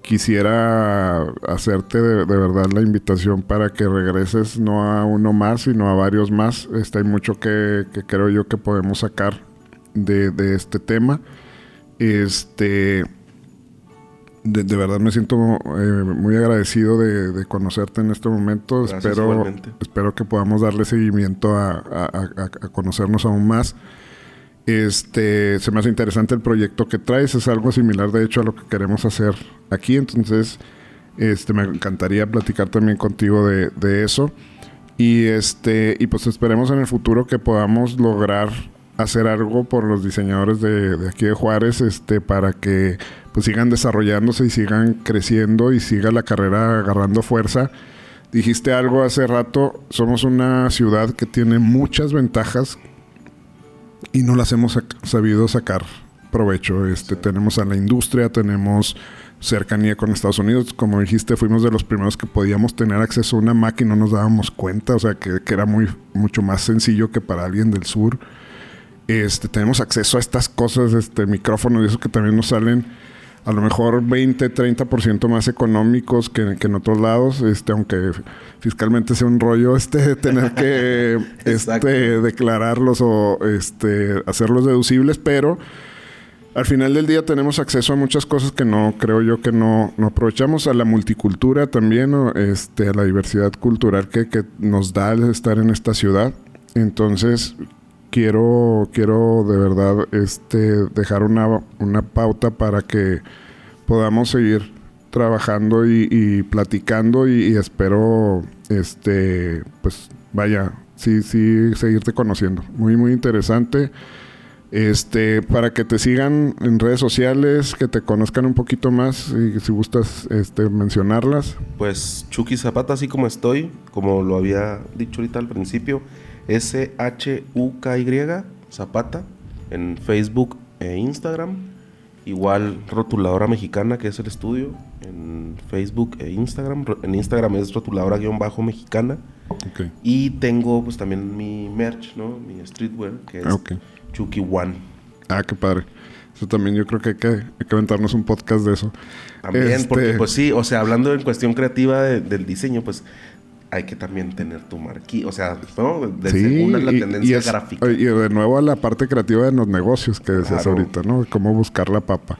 quisiera hacerte de, verdad la invitación para que regreses no a uno más, sino a varios más. Este, hay mucho que, creo yo que podemos sacar de, este tema. Este, de, verdad me siento eh, muy agradecido de, conocerte en este momento. espero, espero que podamos darle seguimiento a, a conocernos aún más. Este, se me hace interesante el proyecto que traes, es algo similar de hecho a lo que queremos hacer aquí, entonces este, me encantaría platicar también contigo de, eso. Y este, y pues esperemos en el futuro que podamos lograr hacer algo por los diseñadores de, de, aquí de Juárez, este, para que pues sigan desarrollándose y sigan creciendo y siga la carrera agarrando fuerza. Dijiste algo hace rato, somos una ciudad que tiene muchas ventajas y no las hemos sabido sacar provecho. Este, tenemos a la industria, tenemos cercanía con Estados Unidos. Como dijiste, fuimos de los primeros que podíamos tener acceso a una Mac y no nos dábamos cuenta. O sea, que, que era muy, mucho más sencillo que para alguien del sur. Este, tenemos acceso a estas cosas, este, micrófonos y eso que también nos salen a lo mejor 20, 30% más económicos que, que, en otros lados, este, aunque fiscalmente sea un rollo este tener que este, declararlos o este, hacerlos deducibles, pero al final del día tenemos acceso a muchas cosas que no creo yo que no, no aprovechamos a la multicultura también este a la diversidad cultural que, que, nos da el estar en esta ciudad. Entonces quiero quiero de verdad este dejar una, una pauta para que podamos seguir trabajando y, platicando y, y, espero este pues vaya sí sí seguirte conociendo muy muy interesante este, para que te sigan en redes sociales, que te conozcan un poquito más y si gustas este, mencionarlas. Pues Chucky Zapata, así como estoy, como lo había dicho ahorita al principio, S-H-U-K-Y Zapata en Facebook e Instagram. Igual Rotuladora Mexicana, que es el estudio, en Facebook e Instagram. En Instagram es rotuladora-mexicana. Okay. Y tengo pues también mi merch, ¿no? Mi streetwear, que es... Okay Chucky One. Ah, qué padre. Eso también yo creo que hay que, hay que aventarnos un podcast de eso. También, este... porque pues sí, o sea, hablando en cuestión creativa de, del diseño, pues hay que también tener tu marquilla, o sea, ¿no? De sí, una la y, tendencia y es, gráfica. Y de nuevo a la parte creativa de los negocios que decías claro. ahorita, ¿no? Cómo buscar la papa.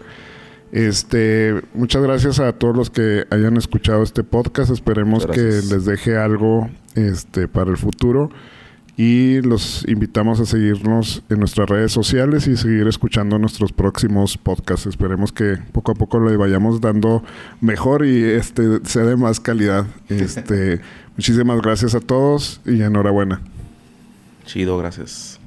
Este, muchas gracias a todos los que hayan escuchado este podcast. Esperemos que les deje algo este para el futuro y los invitamos a seguirnos en nuestras redes sociales y seguir escuchando nuestros próximos podcasts. Esperemos que poco a poco le vayamos dando mejor y este sea de más calidad. Este, muchísimas gracias a todos y enhorabuena. Chido, gracias.